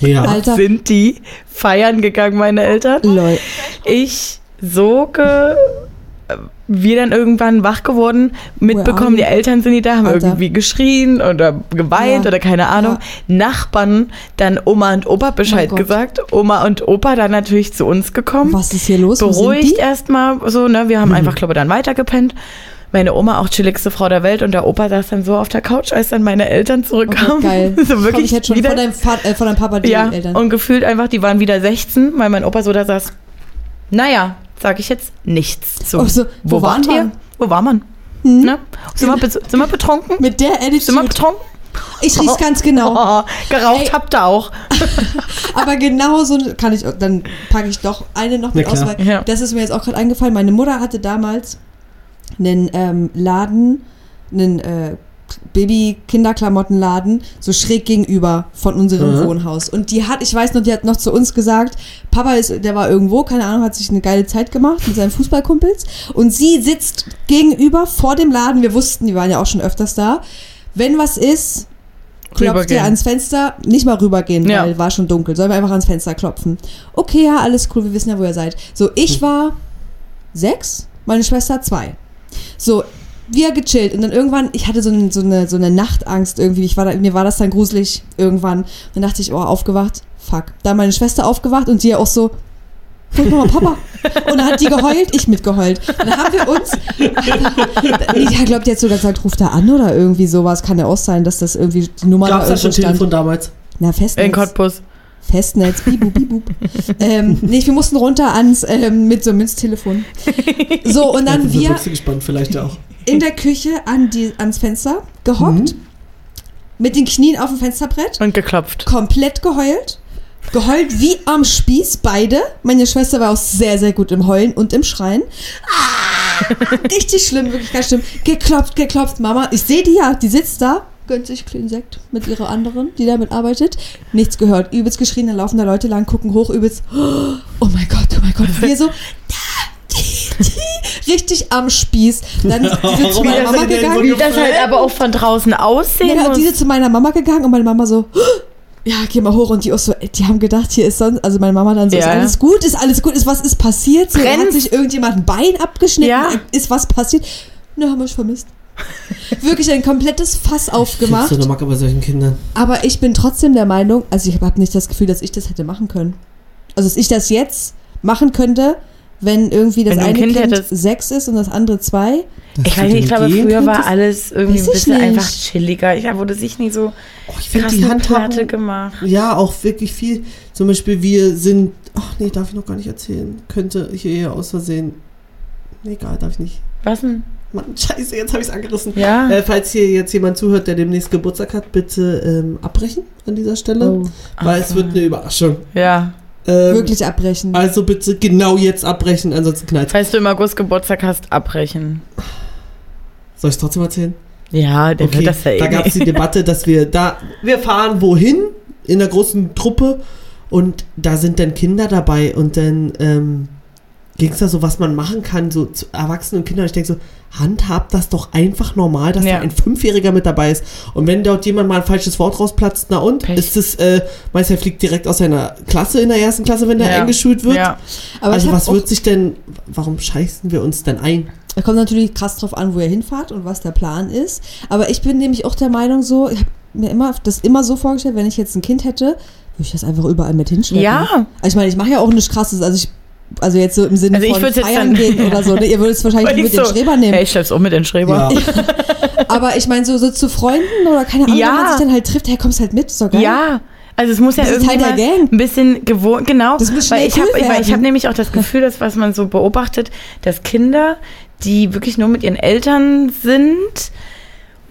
Ja. Alter. Sind die feiern gegangen, meine Eltern? Lol. Ich so ge wir dann irgendwann wach geworden, mitbekommen, die? Eltern sind nicht da, haben Alter. irgendwie geschrien oder geweint Ja. oder keine Ahnung. Nachbarn dann Oma und Opa Bescheid Gott. gesagt. Oma und Opa dann natürlich zu uns gekommen Was ist hier los? Beruhigt erstmal so, ne? Wir haben einfach, glaube ich, dann weitergepennt. Meine Oma auch chilligste Frau der Welt und der Opa saß dann so auf der Couch, als dann meine Eltern Oh zurückkamen. Gott, geil. *laughs* so wirklich ich jetzt schon wieder, von deinem, Vater, äh, von deinem Papa die ja, Eltern. und gefühlt einfach, die waren wieder 16, weil mein Opa so da saß. Naja, sage ich jetzt nichts zu. Oh, so, wo waren wir? Wo war man? Ne? Sind, wir, sind wir betrunken? Mit der Sind wir Attitude. betrunken? Ich riech's ganz genau. *laughs* Oh, geraucht Ey. habt ihr auch. *laughs* Aber genau so kann ich, dann packe ich doch eine noch mit Na aus, weil Ja. das ist mir jetzt auch gerade eingefallen. Meine Mutter hatte damals einen ähm, Laden, einen äh, Baby-Kinderklamottenladen, so schräg gegenüber von unserem Mhm. Wohnhaus. Und die hat, ich weiß noch, die hat noch zu uns gesagt, Papa ist, der war irgendwo, keine Ahnung, hat sich eine geile Zeit gemacht mit seinen Fußballkumpels. Und sie sitzt gegenüber vor dem Laden. Wir wussten, die waren ja auch schon öfters da. Wenn was ist, klopft ihr ans Fenster, nicht mal rübergehen, Ja. weil war schon dunkel. Sollen wir einfach ans Fenster klopfen? Okay, ja, alles cool, wir wissen ja, wo ihr seid. So, ich war sechs, meine Schwester zwei. So, wir gechillt und dann irgendwann, ich hatte so, ein, so, eine, so eine Nachtangst irgendwie, ich war da, mir war das dann gruselig irgendwann. Dann dachte ich, oh, aufgewacht, fuck. Dann meine Schwester aufgewacht und die auch so, ist Mama, Papa? Und dann hat die geheult, ich mitgeheult. Und dann haben wir uns, ich glaube, die hat sogar gesagt, ruf da an oder irgendwie sowas. Kann ja auch sein, dass das irgendwie die Nummer Gab es da da schon irgendwo stand. Telefon damals? Na, Festnetz. In Cottbus. Festnetz, bibub, bibub. ähm, nee, wir mussten runter ans, ähm, mit so einem Münztelefon. So, *laughs* und dann Ja, wir Büchse gespannt, vielleicht auch. in der Küche an die, ans Fenster gehockt, mit den Knien auf dem Fensterbrett, Und geklopft. komplett geheult. Geheult wie am Spieß, beide. Meine Schwester war auch sehr, sehr gut im Heulen und im Schreien. Ah, *laughs* richtig schlimm, wirklich ganz schlimm. Geklopft, geklopft, Mama. Ich sehe die ja, die sitzt da, gönnt sich kleinen Sekt mit ihrer anderen, die damit arbeitet. Nichts gehört. Übelst geschrien, dann laufen da Leute lang, gucken hoch, übelst. Oh mein Gott, oh mein Gott. *laughs* Wir so, da, die, die, richtig am Spieß. Dann *laughs* sind wir zu meiner er Mama gegangen. Wie das halt aber auch von draußen aussehen Ja, und muss. die sind zu meiner Mama gegangen und meine Mama so, ja, geh mal hoch. Und die auch so, ey, die haben gedacht, hier ist sonst, also meine Mama dann so, Ja. ist alles gut, ist alles gut, ist was ist passiert? So, hat sich irgendjemand ein Bein abgeschnitten? Ja. Ist was passiert? Ne, haben wir schon vermisst. Wirklich ein komplettes Fass aufgemacht. So eine Macke bei solchen Kindern. Aber ich bin trotzdem der Meinung, also ich habe nicht das Gefühl, dass ich das hätte machen können. Also, dass ich das jetzt machen könnte, wenn irgendwie das Wenn eine Kind Kind, sechs ist und das andere zwei. Dass Ich weiß nicht, ich glaube, früher war alles irgendwie ein bisschen nicht. einfach chilliger. Ich wurde sich nicht so Oh, ich finde krass die eine Handhabung. Platte gemacht. Ja, auch wirklich viel. Zum Beispiel, wir sind. Ach nee, darf ich noch gar nicht erzählen. Könnte ich hier aus Versehen. Nee, egal, darf ich nicht. Was denn? Mann, *laughs* scheiße, jetzt habe ich es angerissen. Ja. Äh, falls hier jetzt jemand zuhört, der demnächst Geburtstag hat, bitte ähm, abbrechen an dieser Stelle. Oh, Weil Ach es wird eine Überraschung. Ja. Ähm, wirklich abbrechen. Also bitte genau jetzt abbrechen, ansonsten knallt Falls du im August Geburtstag hast, abbrechen. Soll ich es trotzdem erzählen? Ja, der Okay, wird das ja eh da gab es die Debatte, dass wir da, wir fahren wohin in einer großen Truppe und da sind dann Kinder dabei und dann ähm, ging es da so, was man machen kann, so zu Erwachsenen und Kindern. Ich denke so, handhabt das doch einfach normal, dass Ja. da ein Fünfjähriger mit dabei ist. Und wenn dort jemand mal ein falsches Wort rausplatzt, na und? Pech. Ist es, äh, meinst du, er fliegt direkt aus seiner Klasse in der ersten Klasse, wenn der Ja. eingeschult wird? Ja. Aber also was wird sich denn, warum scheißen wir uns denn ein? Da kommt natürlich krass drauf an, wo ihr hinfahrt und was der Plan ist. Aber ich bin nämlich auch der Meinung so, ich habe mir immer das immer so vorgestellt, wenn ich jetzt ein Kind hätte, würde ich das einfach überall mit hinschleppen. Ja. Also ich meine, ich mache ja auch nichts krasses, also ich also jetzt so im Sinne Also ich von feiern dann- gehen oder so. Ne? Ihr würdet es wahrscheinlich mit ich den so, Schreber nehmen. Hey, ich schlepp's auch mit den Schreber. Ja. *laughs* Aber ich meine, so, so zu Freunden oder keine Ahnung, Ja. wenn man sich dann halt trifft, hey, kommst halt mit, ist doch geil. Ja. Also es muss ja irgendwie Gang. ein bisschen gewohnt, genau. Das muss schnell weil ich cool habe habe nämlich auch das Gefühl, dass was man so beobachtet, dass Kinder, die wirklich nur mit ihren Eltern sind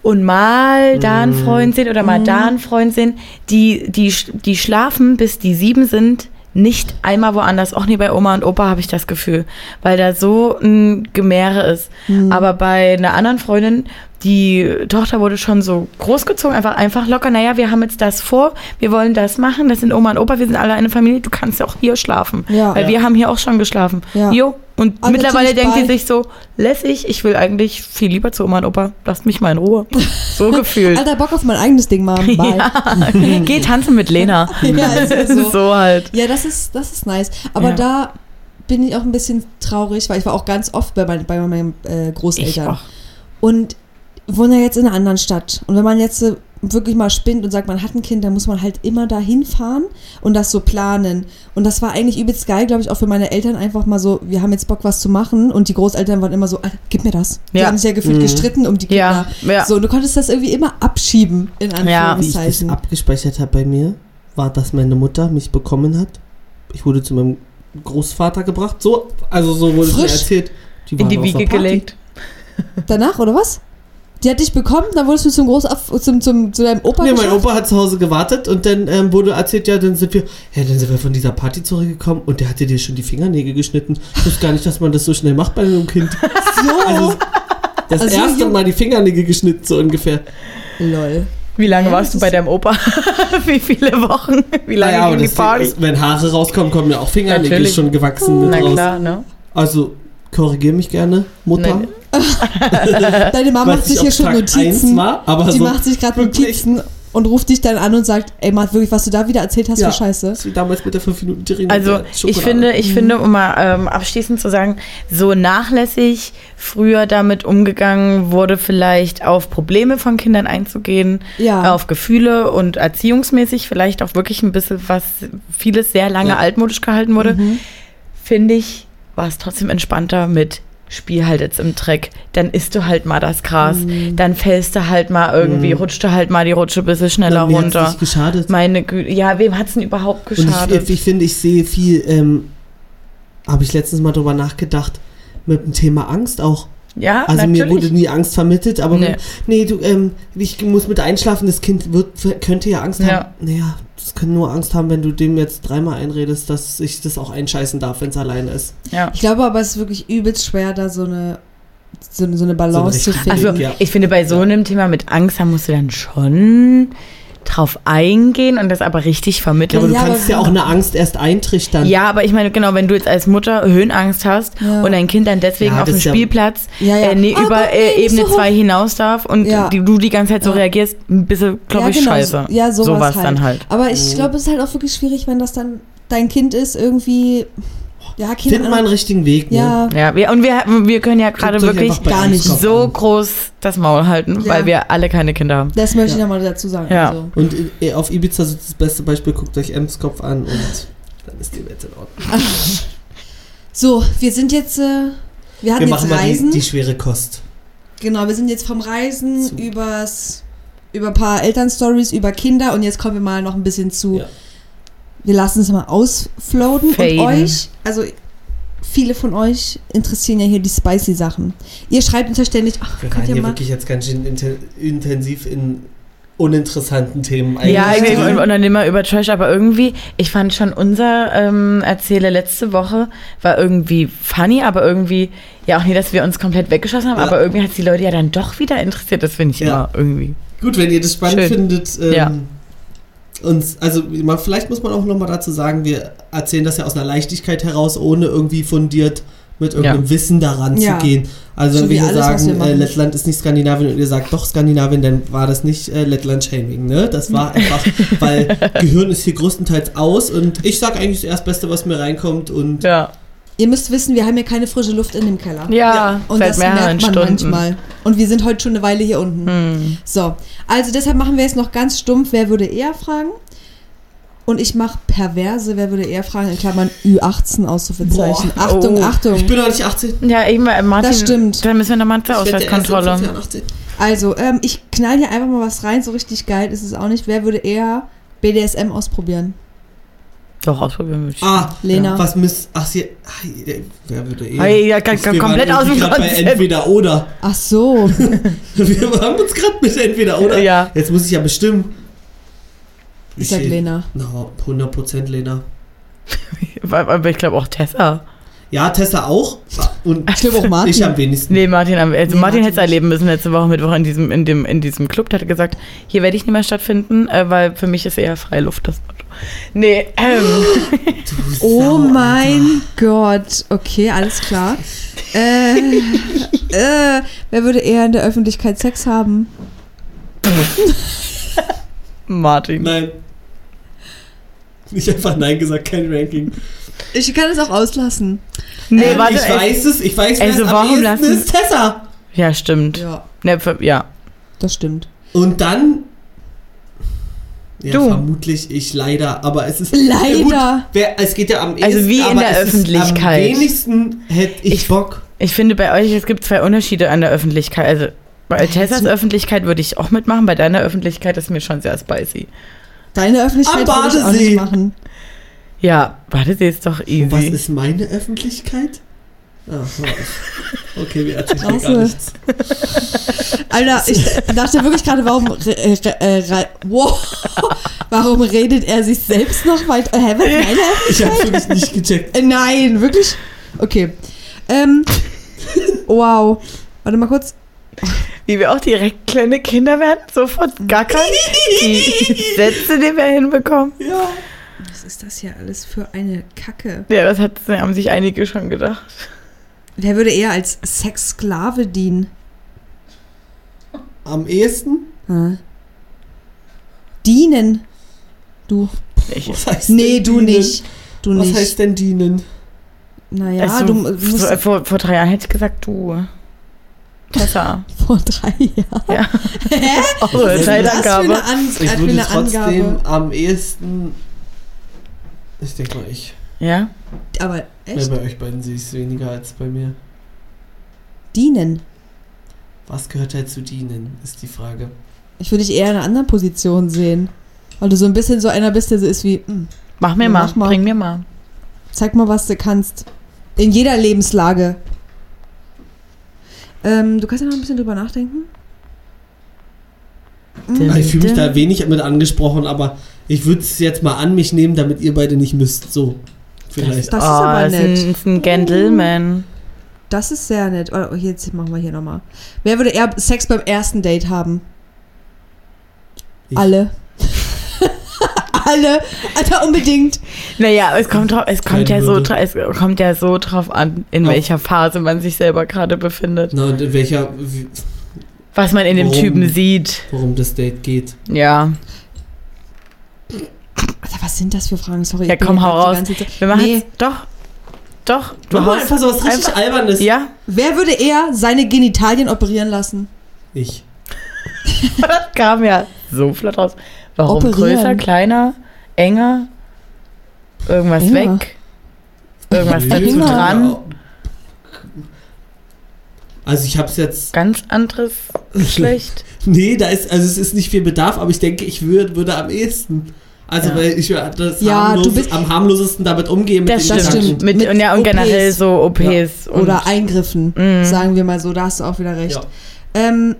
und mal da einen Freund sehen oder mal Mhm. da einen Freund sehen, die die die schlafen bis die sieben sind nicht einmal woanders, auch nie bei Oma und Opa habe ich das Gefühl, weil da so ein Gemäre ist. Mhm. Aber bei einer anderen Freundin, die Tochter wurde schon so großgezogen, einfach, einfach locker, naja, wir haben jetzt das vor, wir wollen das machen, das sind Oma und Opa, wir sind alle eine Familie, du kannst auch hier schlafen. Ja. Weil Ja. wir haben hier auch schon geschlafen. Ja. Jo. Und Aber mittlerweile natürlich denkt bei- sich so, lässig, ich will eigentlich viel lieber zu Oma und Opa, lasst mich mal in Ruhe. *laughs* So gefühlt. Alter, Bock auf mein eigenes Ding machen. Bye. ja. *laughs* Geh tanzen mit Lena. *laughs* Ja, ist so. so halt. Ja, das ist, das ist nice. Aber Ja. da bin ich auch ein bisschen traurig, weil ich war auch ganz oft bei, mein, bei meinen äh, Großeltern. Und wohne ja jetzt in einer anderen Stadt. Und wenn man jetzt wirklich mal spinnt und sagt, man hat ein Kind, dann muss man halt immer da hinfahren und das so planen. Und das war eigentlich übelst geil, glaube ich, auch für meine Eltern einfach mal so, wir haben jetzt Bock, was zu machen. Und die Großeltern waren immer so, Alter, gib mir das. Die Ja. haben sich ja gefühlt Mhm. gestritten um die Ja, Kinder. ja. So, und du konntest das irgendwie immer abschieben, in Wie ich das Anführungszeichen. abgespeichert habe bei mir, war, dass meine Mutter mich bekommen hat. Ich wurde zu meinem Großvater gebracht. So, also so wurde es mir Frisch? erzählt. Die In die Wiege gelegt. Danach, oder was? Die hat dich bekommen, dann wurdest du zum Groß zum, zum, zu deinem Opa Nee, mein geschafft? Opa hat zu Hause gewartet und dann ähm, wurde erzählt, ja, dann sind wir, ja, dann sind wir von dieser Party zurückgekommen und der hatte dir schon die Fingernägel geschnitten. Ich wusste gar nicht, dass man das so schnell macht bei einem Kind. *laughs* So. Also, das Also, erste jung- Mal die Fingernägel geschnitten, so ungefähr. Lol. Wie lange Ja, warst du bei deinem Opa? *laughs* Wie viele Wochen? Wie lange Naja, ging die Party? ist, wenn Haare rauskommen, kommen ja auch Fingernägel Natürlich. schon gewachsen mit Na raus. klar, ne? Also, korrigier mich gerne, Mutter. Nein. *laughs* Deine Mama macht sich hier schon Tag Notizen. War, aber Die so, macht sich gerade. Notizen und ruft dich dann an und sagt, ey, Matt, wirklich, was du da wieder erzählt hast Ja. für Scheiße. Wie damals mit der 5 Minuten Terrine. Also ich finde, ich finde, um mal ähm, abschließend zu sagen, so nachlässig früher damit umgegangen wurde, vielleicht auf Probleme von Kindern einzugehen, Ja. auf Gefühle und erziehungsmäßig vielleicht auch wirklich ein bisschen was vieles sehr lange Ja. altmodisch gehalten wurde, Mhm. finde ich, war es trotzdem entspannter mit Spiel halt jetzt im Dreck, dann isst du halt mal das Gras, Mhm. dann fällst du halt mal irgendwie, Mhm. rutscht du halt mal die Rutsche ein bisschen schneller Na, hat's runter. nicht geschadet. Meine Güte, ja, wem hat's denn überhaupt Und ich, geschadet? ich finde, ich sehe viel, ähm, habe ich letztens mal drüber nachgedacht, mit dem Thema Angst auch. Ja, Also natürlich. mir wurde nie Angst vermittelt, aber Nee. wenn, nee, du, ähm, ich muss mit einschlafen, das Kind wird, könnte ja Angst Ja. haben. Naja, das kann nur Angst haben, wenn du dem jetzt dreimal einredest, dass ich das auch einscheißen darf, wenn es alleine ist. ja. Ich glaube aber, es ist wirklich übelst schwer, da so eine, so, eine- so eine Balance So zu eine finden. Also Ja. ich finde, bei so einem Thema mit Angst, da musst du dann schon drauf eingehen und das aber richtig Ja, vermitteln. aber du Ja, kannst aber- ja auch eine Angst erst eintrichtern. Ja, aber ich meine, genau, wenn du jetzt als Mutter Höhenangst hast Ja. und dein Kind dann deswegen Ja, auf dem ja- Spielplatz Ja, ja. Äh, nee, über Gott, nee, äh, nicht Ebene so hoch. 2 hinaus darf und Ja. die, du die ganze Zeit so Ja. reagierst, ein bisschen, glaube Ja, ich, genau, scheiße. Ja, sowas, Sowas halt. dann halt. Aber ich glaube, es ist halt auch wirklich schwierig, wenn das dann dein Kind ist, irgendwie. Ja, keine Find mal einen richtigen Weg. Ne? Ja, Ja, wir, und wir, wir können ja gerade wirklich gar nicht so an. groß das Maul halten, Ja. weil wir alle keine Kinder haben. das möchte ich Ja. nochmal dazu sagen. Ja. Also. Und äh, auf Ibiza ist das beste Beispiel, guckt euch Ems Kopf an und dann ist die Welt in Ordnung. *laughs* So, wir sind jetzt. Äh, wir hatten Wir jetzt machen mal die, Reisen. die schwere Kost. Genau, wir sind jetzt vom Reisen Zu- übers, über ein paar Elternstories, über Kinder und jetzt kommen wir mal noch ein bisschen zu. Ja. Wir lassen es mal ausfloaten Faden. und euch, also viele von euch interessieren ja hier die spicy Sachen. Ihr schreibt uns ja ständig, ach, Wir könnt waren ihr hier mal. wirklich jetzt ganz schön inten intensiv in uninteressanten Themen Ja, eigentlich irgendwie, drin. und, und dann immer über Trash, aber irgendwie, ich fand schon unser ähm, Erzähle letzte Woche war irgendwie funny, aber irgendwie, ja auch nie, dass wir uns komplett weggeschossen haben, Ja. aber irgendwie hat die Leute ja dann doch wieder interessiert, das finde ich Ja. immer irgendwie. Gut, wenn ihr das spannend Schön. findet. Ähm, Ja. Uns, also man, vielleicht muss man auch nochmal dazu sagen, wir erzählen das ja aus einer Leichtigkeit heraus, ohne irgendwie fundiert mit irgendeinem Wissen daran Ja. zu gehen. Also So wenn wir hier alles, was wir sagen, äh. Lettland ist nicht Skandinavien und ihr sagt doch Skandinavien, dann war das nicht äh, Lettland-Shaming, ne? Das war *laughs* einfach, weil Gehirn ist hier größtenteils aus und ich sag eigentlich das Erstbeste, was mir reinkommt und Ja. Ihr müsst wissen, wir haben hier keine frische Luft in dem Keller. Ja, Und seit das merkt man Stunden. manchmal. Und wir sind heute schon eine Weile hier unten. Hm. So, also deshalb machen wir jetzt noch ganz stumpf, wer würde eher fragen? Und ich mache perverse, wer würde eher fragen, in Klammern Ü18 Ausrufezeichen. Boah. Achtung, Oh. Achtung. Ich bin noch nicht 18. Ja, eben, äh, Martin. Das stimmt. Dann müssen wir nochmal zur Ausweiskontrolle. Jahren 18. Also, ähm, ich knall hier einfach mal was rein, so richtig geil ist es auch nicht. Wer würde eher BDSM ausprobieren? Doch, ausprobieren würde ich. Ah, Lena. Was müsst. Ach, sie. ach, Wer würde eher. Hey, ja, Wir waren komplett aus dem bei. Entweder oder. Ach so. *laughs* Wir haben uns gerade mit Entweder oder. Ja. Jetzt muss ich ja bestimmen. Ich sag Lena. No, 100% Lena. *laughs* Aber ich glaube auch Tessa. Ja, Tessa auch. Und Ich glaube auch Martin. ich am wenigsten. Nee, Martin, also Nee, Martin Martin hätte es erleben müssen letzte Woche Mittwoch in diesem, in dem, in diesem Club. Der hatte gesagt, hier werde ich nicht mehr stattfinden, äh, weil für mich ist eher Freiluft das. Nee, ähm, Du *laughs* Oh mein Gott. Okay, alles klar. *laughs* Äh, äh, wer würde eher in der Öffentlichkeit Sex haben? *laughs* Martin. Nein. Ich habe einfach Nein gesagt, kein Ranking. Ich kann es auch auslassen. Nee, Ähm, warte. ich ey. weiß es, ich weiß, Also es am warum lassen- ist Tessa. Ja, stimmt. Ja, für, ja. das stimmt. Und dann. Ja, Du. vermutlich ich leider, aber es ist. Leider. Gut, wer, es geht ja am ehesten. Also wie in der Öffentlichkeit. am wenigsten hätte ich, Ich- Bock. Ich finde bei euch, es gibt zwei Unterschiede an der Öffentlichkeit. Also bei Tessas Öffentlichkeit würde ich auch mitmachen, bei deiner Öffentlichkeit ist mir schon sehr spicy. Deine Öffentlichkeit würde ich auch Badesee. nicht machen. Ja, warte, sie ist doch easy. Und was ist meine Öffentlichkeit? Ah, okay, wir erzählen Klasse. gar nichts. Alter, ich dachte wirklich gerade, warum, re, äh, re, äh, re, wow, *laughs* warum redet er sich selbst noch weiter? Hä, was meine Ich habe Öffentlichkeit? wirklich nicht gecheckt. Äh, Nein, wirklich? Okay. Ähm, wow. Warte mal kurz. Wie wir auch direkt kleine Kinder werden, sofort gackern. Die Sätze, die wir hinbekommen. Ja. Was ist das hier alles für eine Kacke? Ja, das hat, haben sich einige schon gedacht. Wer würde eher als Sexsklave dienen? Am ehesten? Hm. Dienen. Du. Ich, Was heißt Nee, denn du dienen? nicht. Du Was nicht. heißt denn dienen? naja, also, du musst so, vor, vor drei Jahren hätte ich gesagt, du. Tessa. *laughs* vor drei Jahren. Ja. Hä? Auch Was Zeitangabe. eine, An Ich äh, würde eine trotzdem Angabe? am ehesten. Ich denke mal, ich. Ja? Aber echt? bei euch beiden sehe ich es weniger als bei mir. Dienen. Was gehört halt zu dienen, ist die Frage. Ich würde dich eher in einer anderen Position sehen. Weil du so ein bisschen so einer bist, der so ist wie, hm, Mach mir Ja, mal, mach mal. bring mir mal. zeig mal, was du kannst. In jeder Lebenslage. Ähm, du kannst ja noch ein bisschen drüber nachdenken. Ah, Ich fühle mich da wenig mit angesprochen, aber ich würde es jetzt mal an mich nehmen, damit ihr beide nicht müsst. So. Vielleicht. Das ist aber ist nett. Ein, ist ein Gentleman. Das ist sehr nett. Oh, jetzt machen wir hier nochmal. Wer würde eher Sex beim ersten Date haben? Ich. Alle. *laughs* Alle. Alter, unbedingt. Naja, es kommt, drauf, es, kommt ja so, es kommt ja so drauf an, in Auf- welcher Phase man sich selber gerade befindet. Na, und in welcher, wie- Was man in dem Warum? Typen sieht. worum das Date geht. Ja. Alter, was sind das für Fragen? Sorry. Ja, ich bin komm, hau raus. Wir machen Nee. jetzt, doch. Doch. Du Mach mal einfach so was richtig einfach- Albernes. Ja? Wer würde eher seine Genitalien operieren lassen? Ich. Das *laughs* kam ja so flott raus. Warum Operieren. größer, kleiner, enger? Irgendwas Enger. weg? Irgendwas Nö, dazu dran? Also ich habe es jetzt. Ganz anderes *laughs* Geschlecht? Nee, da ist, also es ist nicht viel Bedarf, aber ich denke, ich würd, würde am ehesten. Also Ja. weil ich das Ja, harmlos, du bist- am harmlosesten damit umgehen Das den stimmt. Mit, Mit und ja, und OPs. generell so OPs. Und, Oder Eingriffen, Mhm. sagen wir mal so. Da hast du auch wieder recht. Ja. Ähm,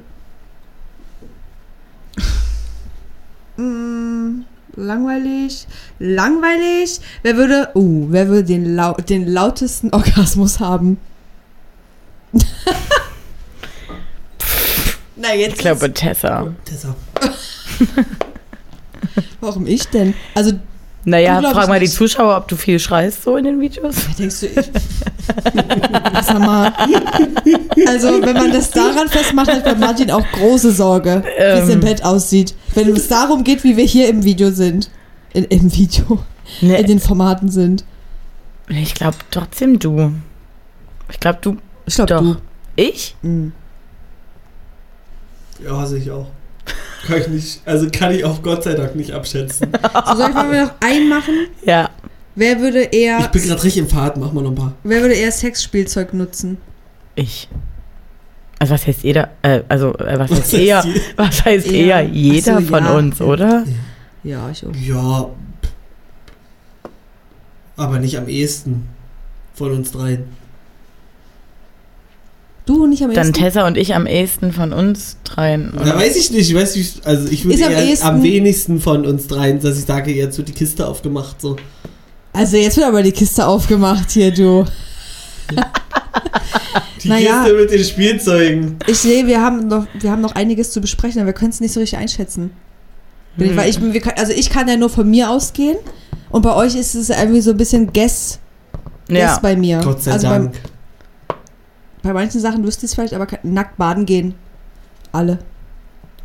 mm, langweilig. Langweilig. Wer würde, uh, wer würde den, lau den lautesten Orgasmus haben? *laughs* Na, jetzt. ich glaube, Tessa. Tessa. *laughs* *laughs* Warum ich denn? Also, Naja, Du glaubst frag mal die. Zuschauer, ob du viel schreist so in den Videos. wer denkst du, ich. *laughs* Sag mal. Also, wenn man das daran festmacht, hat bei Martin auch große Sorge, wie es im Ähm. Bett aussieht. Wenn es darum geht, wie wir hier im Video sind. In, Im Video. In Nee, den Formaten sind. ich glaube trotzdem du. Ich glaube du. Ich glaube, Doch. du. Ich? Mhm. Ja, sehe ich auch. Kann ich nicht, also kann ich auch Gott sei Dank nicht abschätzen. *laughs* So, soll ich mal noch einen machen? Ja. Wer würde eher, Ich bin gerade richtig im Fahrt, mach mal noch ein paar. wer würde eher Sexspielzeug nutzen? Ich. Also was heißt jeder? Äh, also äh, was, Was heißt heißt eher? je- *laughs* Was heißt Eher. eher? Jeder so, von ja. uns, oder? Ja, ich auch. Ja. Aber nicht am ehesten von uns dreien. Du nicht am Dann ehesten? Tessa und ich am ehesten von uns dreien. Da weiß ich nicht, ich weiß nicht, also ich würde am eher ehesten- am wenigsten von uns dreien, dass ich sage, jetzt wird die Kiste aufgemacht, so. Also jetzt wird aber die Kiste aufgemacht hier, du. *laughs* Die Naja. Kiste mit den Spielzeugen. Ich sehe, wir haben noch, wir haben noch einiges zu besprechen, aber wir können es nicht so richtig einschätzen. Bin ich, weil ich, wir, also ich kann ja nur von mir ausgehen und bei euch ist es irgendwie so ein bisschen Guess, Guess Ja. bei mir. Gott sei also Dank. Bei, bei manchen Sachen wüsste ich es vielleicht, aber nackt baden gehen. Alle.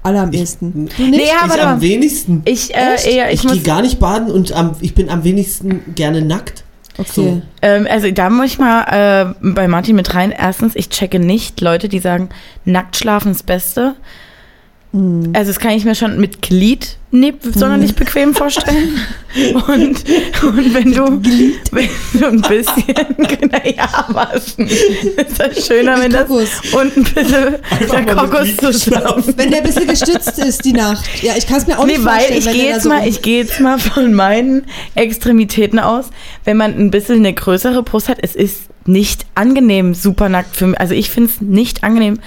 Alle am Ich- ehesten. Du nicht? Nee, ja, ich am wenigsten. Ich, äh, eher, Ich, ich, muss, gehe gar nicht baden und am, ich bin am wenigsten gerne nackt. Okay. ähm, also da muss ich mal äh, bei Martin mit rein. Erstens, ich checke nicht Leute, die sagen, nackt schlafen ist das Beste. Mhm. Also das kann ich mir schon mit Glied nicht sonderlich bequem vorstellen. *laughs* Und, und wenn du, wenn du ein bisschen, *laughs* naja, was? Ist das schöner, wenn das Kokos. und ein bisschen Einfach der Kokos Glied zusammen. Wenn der ein bisschen gestützt ist, die Nacht. Ja, ich kann es mir auch Nee, nicht weil vorstellen. ich gehe jetzt, so mal, ich geh jetzt mal von meinen Extremitäten aus. Wenn man ein bisschen eine größere Brust hat, es ist nicht angenehm, super nackt für mich. Also ich finde es nicht angenehm,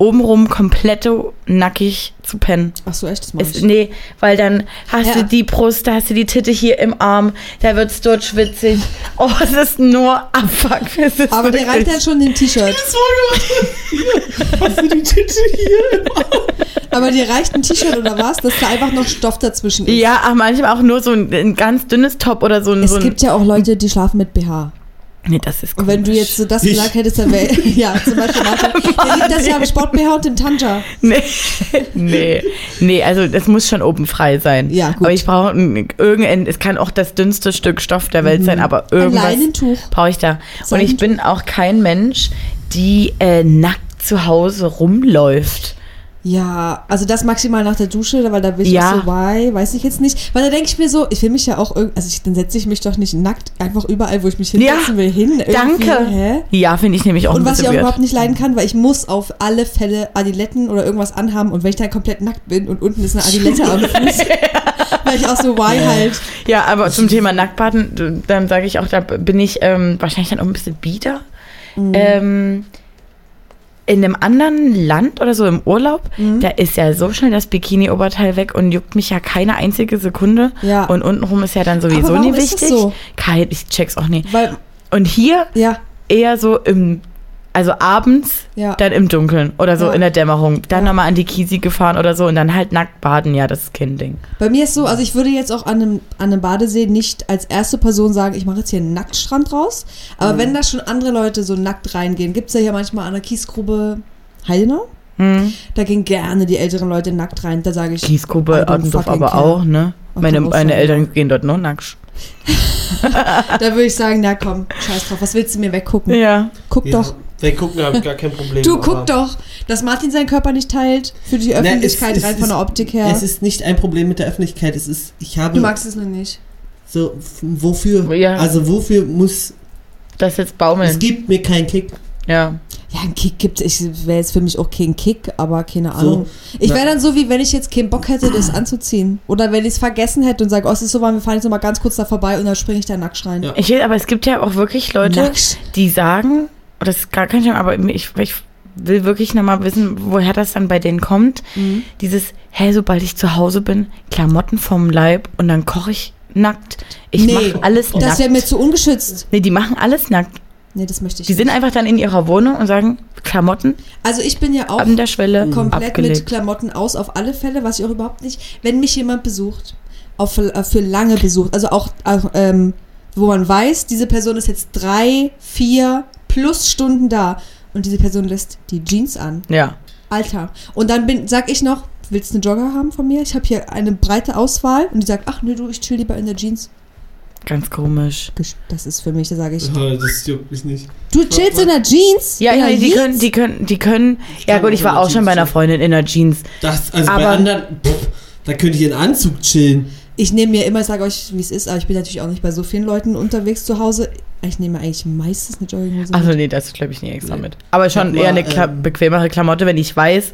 obenrum komplett nackig zu pennen. Ach so, echt? Das mach Es, ich. nee, weil dann hast Ja. du die Brust, da hast du die Titte hier im Arm, da wird es dort schwitzig. Oh, es ist nur Abfuck. Ist Aber der reicht dann schon dem T-Shirt. *laughs* Hast du die Tinte hier? Aber dir reicht ein T-Shirt oder was? Dass da einfach noch Stoff dazwischen ist. Ja, ach, manchmal auch nur so ein, ein ganz dünnes Top oder so ein. Es so ein, gibt ja auch Leute, die schlafen mit BH. Nee, das ist Und wenn du jetzt so das Ich- gesagt hättest, dann wäre. *laughs* Ja, zum Beispiel Martin. *laughs* Der liebt das ja im Sport-BH und im Tanja. Nee, *laughs* nee, nee, also das muss schon oben frei sein. Ja, gut. Aber ich brauche ein- irgendein, es kann auch das dünnste Stück Stoff der Welt sein, aber irgendwas brauche ich da. Und ich bin auch kein Mensch, die äh, nackt zu Hause rumläuft. Ja, also das maximal nach der Dusche, weil da will ich Ja. so, why, weiß ich jetzt nicht. Weil da denke ich mir so, ich will mich ja auch irgendwie, also ich, dann setze ich mich doch nicht nackt einfach überall, wo ich mich hinsetzen will, hin. Irgendwie, Danke. Hä? Ja, finde ich nämlich auch Und was ich auch weird. überhaupt nicht leiden kann, weil ich muss auf alle Fälle Adiletten oder irgendwas anhaben und wenn ich dann komplett nackt bin und unten ist eine Adilette am *laughs* Fuß, weil ich auch so, why halt. Ja, aber zum Thema Nacktbaden, dann sage ich auch, da bin ich ähm, wahrscheinlich dann auch ein bisschen bieder. Mhm. Ähm, in einem anderen Land oder so im Urlaub, Mhm. da ist ja so schnell das Bikini-Oberteil weg und juckt mich ja keine einzige Sekunde. Ja. Und untenrum ist ja dann sowieso nie ist das wichtig. so? Kein, ich check's auch nie. Weil, Und hier ja, eher so im, also abends, Ja. dann im Dunkeln oder so Ja. in der Dämmerung. Dann Ja. nochmal an die Kisi gefahren oder so und dann halt nackt baden. Ja, das ist kein Ding. bei mir ist so, also ich würde jetzt auch an einem, an einem Badesee nicht als erste Person sagen, ich mache jetzt hier einen Nacktstrand raus. Aber wenn da schon andere Leute so nackt reingehen, gibt es ja hier manchmal an der Kiesgrube Heidenau. Hm. Da gehen gerne die älteren Leute nackt rein. Da sage ich, Kiesgrube, Ottendorf aber care. auch, ne? Und Meine, meine. Eltern gehen dort nur nackt. *laughs* da würde ich sagen, na komm, scheiß drauf, was willst du mir weggucken? Ja. Guck Ja, doch. Weggucken habe ich gar kein Problem. Du guck doch, dass Martin seinen Körper nicht teilt für die Na, Öffentlichkeit es- es rein von ist- der Optik her. Es ist nicht ein Problem mit der Öffentlichkeit. Es ist, ich habe du magst es nur nicht. so, wofür, Ja. also wofür muss, Das jetzt es baumeln. gibt mir keinen Kick. Ja. Ja, ein Kick gibt es. Wäre jetzt für mich auch kein Kick, aber keine So, Ahnung. ich na- wäre dann so, wie wenn ich jetzt keinen Bock hätte, das anzuziehen. Oder wenn ich es vergessen hätte und sage, oh, es ist so warm, wir fahren jetzt noch mal ganz kurz da vorbei und dann springe ich da nackt rein. Ja. Ich will, aber es gibt ja auch wirklich Leute, Nackt? die sagen, das ist gar kein Schirm, aber ich, ich will wirklich nochmal wissen, woher das dann bei denen kommt. Mhm. Dieses, hä, sobald ich zu Hause bin, Klamotten vom Leib und dann koche ich nackt. Ich Nee, mache alles Das nackt. wäre mir zu ungeschützt. Nee, die machen alles nackt. Nee, das möchte ich Die nicht. sind einfach dann in ihrer Wohnung und sagen, Klamotten Also ich bin ja auch an der Schwelle komplett mit abgelegt. Klamotten aus, auf alle Fälle, was ich auch überhaupt nicht, wenn mich jemand besucht, für, äh, für lange besucht, also auch, auch ähm, wo man weiß, diese Person ist jetzt drei, vier plus Stunden da und diese Person lässt die Jeans an. Ja. Alter. Und dann bin, sag ich noch, willst du eine Jogger haben von mir? Ich habe hier eine breite Auswahl und die sagt, ach nö, du, ich chill lieber in der Jeans. Ganz komisch. Das ist für mich, da sage ich. Das juckt mich nicht. Du chillst in der Jeans? Ja, ja die Jeans? können, die können, die können. Ich Ja gut, ich war auch schon bei einer. Freundin in der Jeans. Das, also bei Aber- anderen, pff, da könnte ich in Anzug chillen. Ich nehme mir immer, ich sage euch, wie es ist, aber ich bin natürlich auch nicht bei so vielen Leuten unterwegs zu Hause. Ich nehme eigentlich meistens eine Jogginghose. Also nee, das glaube ich nie extra Nee. mit. Aber schon hab eher eine Kla ähm, bequemere Klamotte, wenn ich weiß,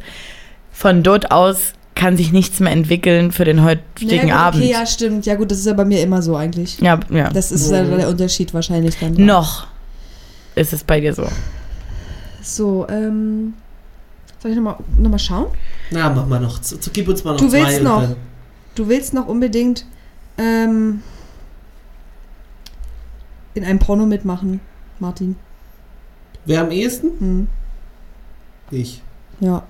von dort aus kann sich nichts mehr entwickeln für den heutigen ja, gut, Abend. Okay, ja, stimmt. Ja, gut, das ist ja bei mir immer so eigentlich. Ja, ja. Das ist Mhm. ja der Unterschied wahrscheinlich dann. Noch ist es bei dir so. So, ähm. Soll ich nochmal noch mal schauen? Na, mach mal noch. zu- zu- Gib uns mal noch Du zwei. willst und noch. Du willst noch unbedingt ähm, in einem Porno mitmachen, Martin. Wer am ehesten? Hm. Ich. Ja.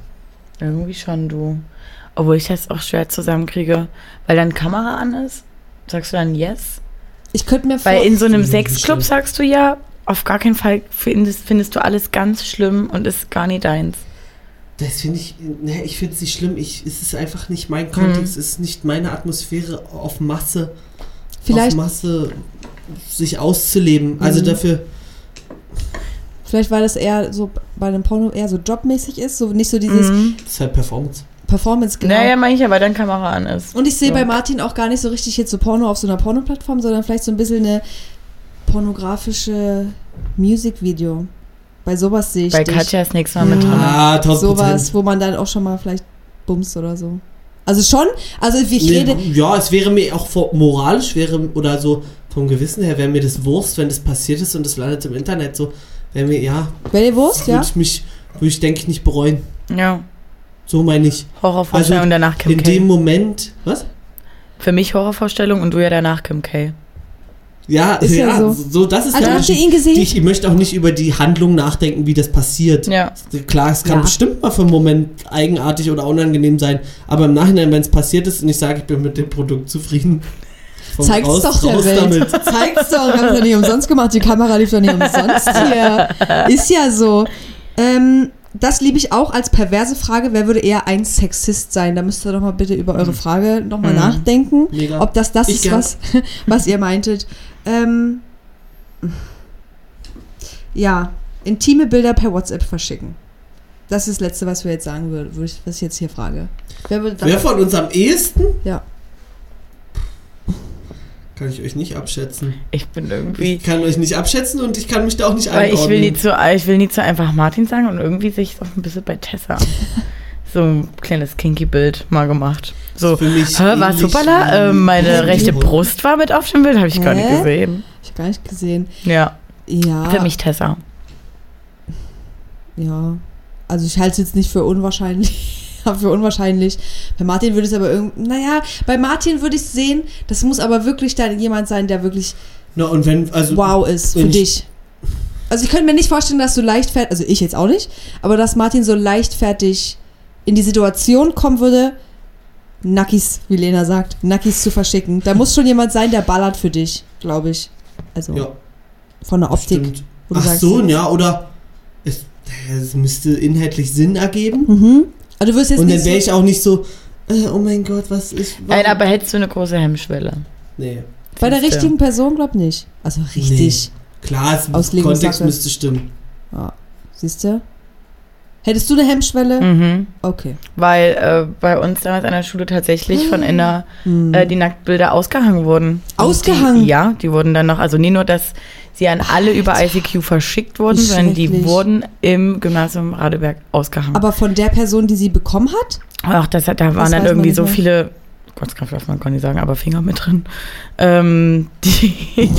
Irgendwie schon, du. Obwohl ich das auch schwer zusammenkriege, weil dann Kamera an ist. Sagst du dann yes? Ich könnte mir Weil in so einem Sexclub sagst du ja, auf gar keinen Fall findest, findest du alles ganz schlimm und ist gar nicht deins. Das finde ich, ne, ich finde es nicht schlimm. Ich, es ist einfach nicht Mhm. mein Kontext, es ist nicht meine Atmosphäre auf Masse, vielleicht, auf Masse sich auszuleben. Also Mhm. dafür, vielleicht, weil das eher so bei einem Porno eher so jobmäßig ist, so nicht so dieses Mhm. das ist halt Performance. Performance genau. Naja, manche, weil dann Kamera an ist. Und ich sehe So. bei Martin auch gar nicht so richtig jetzt so Porno auf so einer Porno-Plattform, sondern vielleicht so ein bisschen eine pornografische Musikvideo. Bei sowas sehe ich Bei dich. Katja ist nichts mehr mit drin. Ah, 1000 sowas, wo man dann auch schon mal vielleicht bumst oder so. Also schon, also ich Nee, rede, ja, es wäre mir auch vor- moralisch wäre oder so vom Gewissen her wäre mir das Wurst, wenn das passiert ist und das landet im Internet so, wäre mir ja, wäre dir Wurst, würde ja? ich mich, würde ich denke ich nicht bereuen. Ja. So meine ich. Horrorvorstellung Also, danach Kim In K. dem Moment, was? Für mich Horrorvorstellung und du ja danach Kim K. Ja, Ist ja ja, so. so. das ist Also habt ihr ihn gesehen? Die- Ich möchte auch nicht über die Handlung nachdenken, wie das passiert. Ja. Klar, es kann Ja. bestimmt mal für einen Moment eigenartig oder unangenehm sein, aber im Nachhinein, wenn es passiert ist und ich sage, ich bin mit dem Produkt zufrieden, Zeig's raus- doch der Welt. damit. *laughs* Zeig's doch, wir haben doch nicht umsonst gemacht. Die Kamera lief doch nicht umsonst *laughs* hier. Ist ja so. Ähm, das liebe ich auch als perverse Frage. Wer würde eher ein Sexist sein? Da müsst ihr doch mal bitte über eure Frage nochmal Mhm. nachdenken. Mega. Ob das das Ich ist, gern. was, *laughs* was ihr meintet. Ähm, ja, intime Bilder per WhatsApp verschicken. Das ist das Letzte, was wir jetzt sagen würden, würde ich- was ich jetzt hier frage. Wer würde Wer von uns am ehesten? Ja. Kann ich euch nicht abschätzen. Ich bin irgendwie. Ich kann euch nicht abschätzen und ich kann mich da auch nicht Weil einordnen. ich will nie zu, ich will nie zu einfach Martin sagen und irgendwie sehe ich es auch ein bisschen bei Tessa. *laughs* so ein kleines Kinky-Bild mal gemacht. So, Für mich hä, war super, wie- äh, meine rechte Brust war mit auf dem Bild, habe ich gar nicht Hä? gesehen. Ich gar nicht gesehen. Ja, Ja. für mich Tessa. Ja. Also ich halte es jetzt nicht für unwahrscheinlich. *laughs* für unwahrscheinlich. Bei Martin würde es aber irgendwie. Naja, bei Martin würde ich sehen, das muss aber wirklich dann jemand sein, der wirklich Na, und wenn, also, wow ist für dich. Also ich könnte mir nicht vorstellen, dass du leichtfertig, also ich jetzt auch nicht, aber dass Martin so leichtfertig in die Situation kommen würde, Nackis, wie Lena sagt, Nackis zu verschicken. Da muss schon jemand sein, der ballert für dich, glaube ich. Also ja, von der Optik. stimmt. wo du Ach sagst, so, ja, oder es, es müsste inhaltlich Sinn ergeben. Mhm. Aber du wirst jetzt Und dann wäre so, ich auch nicht so, äh, oh mein Gott, was ist. Nein, aber hättest du eine große Hemmschwelle? Nee. bei der richtigen Person glaub nicht. Also richtig. Klar, es. Kontext müsste stimmen. Ja. Siehst du? Hättest du eine Hemmschwelle? Mhm. Okay. Weil äh, bei uns damals an der Schule tatsächlich von Inner Hm. äh, die Nacktbilder ausgehangen wurden. Ausgehangen? Die, ja, die wurden dann noch, also nie nur, dass sie an alle über ICQ verschickt wurden, sondern die wurden im Gymnasium Radeberg ausgehangen. Aber von der Person, die sie bekommen hat? Ach, das, hat- da Das waren dann irgendwie nicht so mehr. viele, Gott, darf man gar nicht sagen, aber Finger mit drin. Ähm, die,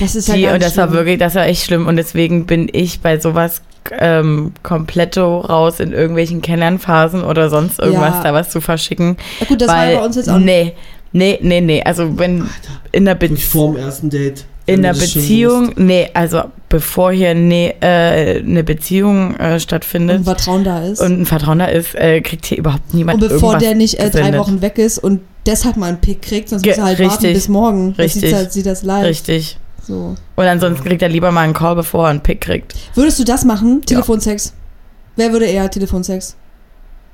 Das ist ja die, und nicht das war schlimm. wirklich, das war echt schlimm und deswegen bin ich bei sowas ähm, kompletto raus in irgendwelchen Kennenlernphasen oder sonst irgendwas Ja. da was zu verschicken. Ja, gut, das weil, war bei uns jetzt auch Nee, nee, nee, nee. Also wenn in der, Be Wirklich vorm ersten Date. in der das Beziehung, nee, also bevor hier nee, äh, eine Beziehung äh, und stattfindet Vertrauen da ist. und ein Vertrauen da ist, äh, kriegt hier überhaupt niemand Und bevor der nicht äh, drei. Wochen weg ist und deshalb mal einen Pick kriegt, sonst Ge- muss er halt warten richtig. bis morgen. Das Richtig. sieht, halt, sieht das live. Richtig. So. Und ansonsten kriegt er lieber mal einen Call, bevor er einen Pick kriegt. Würdest du das machen? Telefonsex? Wer würde eher Telefonsex?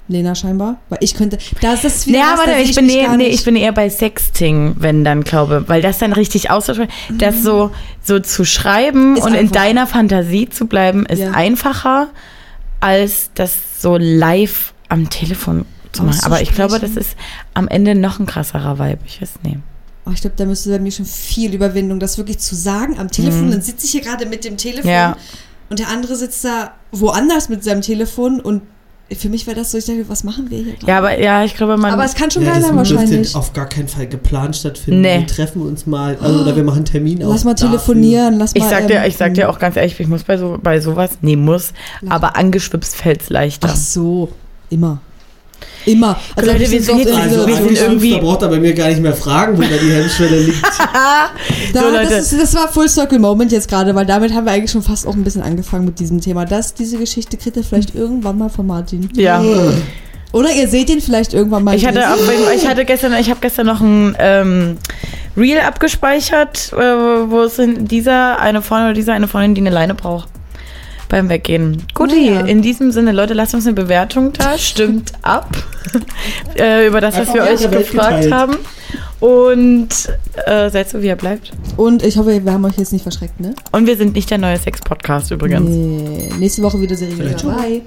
Lena scheinbar. Weil ich könnte. Da ist das wieder. Ja, warte, da sehe ich bin, eher, nee, ich bin eher bei Sexting, wenn dann, glaube weil das dann richtig austauschbar Das so, so zu schreiben Mhm. Ist und in einfach. deiner Fantasie zu bleiben, ist Ja. einfacher, als das so live am Telefon zu machen. Aber ich glaube, das Auszusprechen. ist am Ende noch ein krasserer Vibe. Ich weiß nicht. Oh, ich glaube, da müsste bei mir schon viel Überwindung, das wirklich zu sagen am Telefon. Dann sitze ich hier gerade mit dem Telefon Mhm. Ja. und der andere sitzt da woanders mit seinem Telefon und für mich wäre das so, ich dachte, was machen wir hier gerade? Ja, aber ja, ich glaube, man. aber es kann schon Ja, geil das sein wahrscheinlich. dürfte auf gar keinen Fall geplant stattfinden. Nee. Wir treffen uns mal, also, oder wir machen einen Termin Lass auch mal dafür. telefonieren, lass ich mal. sag dir, ähm, ich sag dir auch ganz ehrlich, ich muss bei so bei sowas, nee, muss, Ja. aber angeschwipst fällt's leichter. Ach so, immer. Immer. Also Leute, wir sind so jetzt- Also wir sind Situationen- irgendwie- da braucht er bei mir gar nicht mehr fragen, wo da die Hemmschwelle liegt. *laughs* Da, So, Leute. das, ist, das war Full Circle Moment jetzt gerade, weil damit haben wir eigentlich schon fast auch ein bisschen angefangen mit diesem Thema. Das, diese Geschichte kriegt ihr vielleicht irgendwann mal von Martin. Ja. Oder ihr seht ihn vielleicht irgendwann mal. Ich hatte, auf, ich hatte gestern, ich habe gestern noch ein ähm, Reel abgespeichert, äh, wo es in dieser eine Freundin oder dieser eine Freundin, die eine Leine braucht. Beim Weggehen. Guti, Naja. in diesem Sinne, Leute, lasst uns eine Bewertung da. *laughs* Stimmt ab. *laughs* äh, über das, was wir euch gefragt geteilt. haben. Und äh, seid so, wie ihr bleibt. Und ich hoffe, wir haben euch jetzt nicht verschreckt, ne? Und wir sind nicht der neue Sex-Podcast übrigens. Nee. Nächste Woche wieder seriös dabei.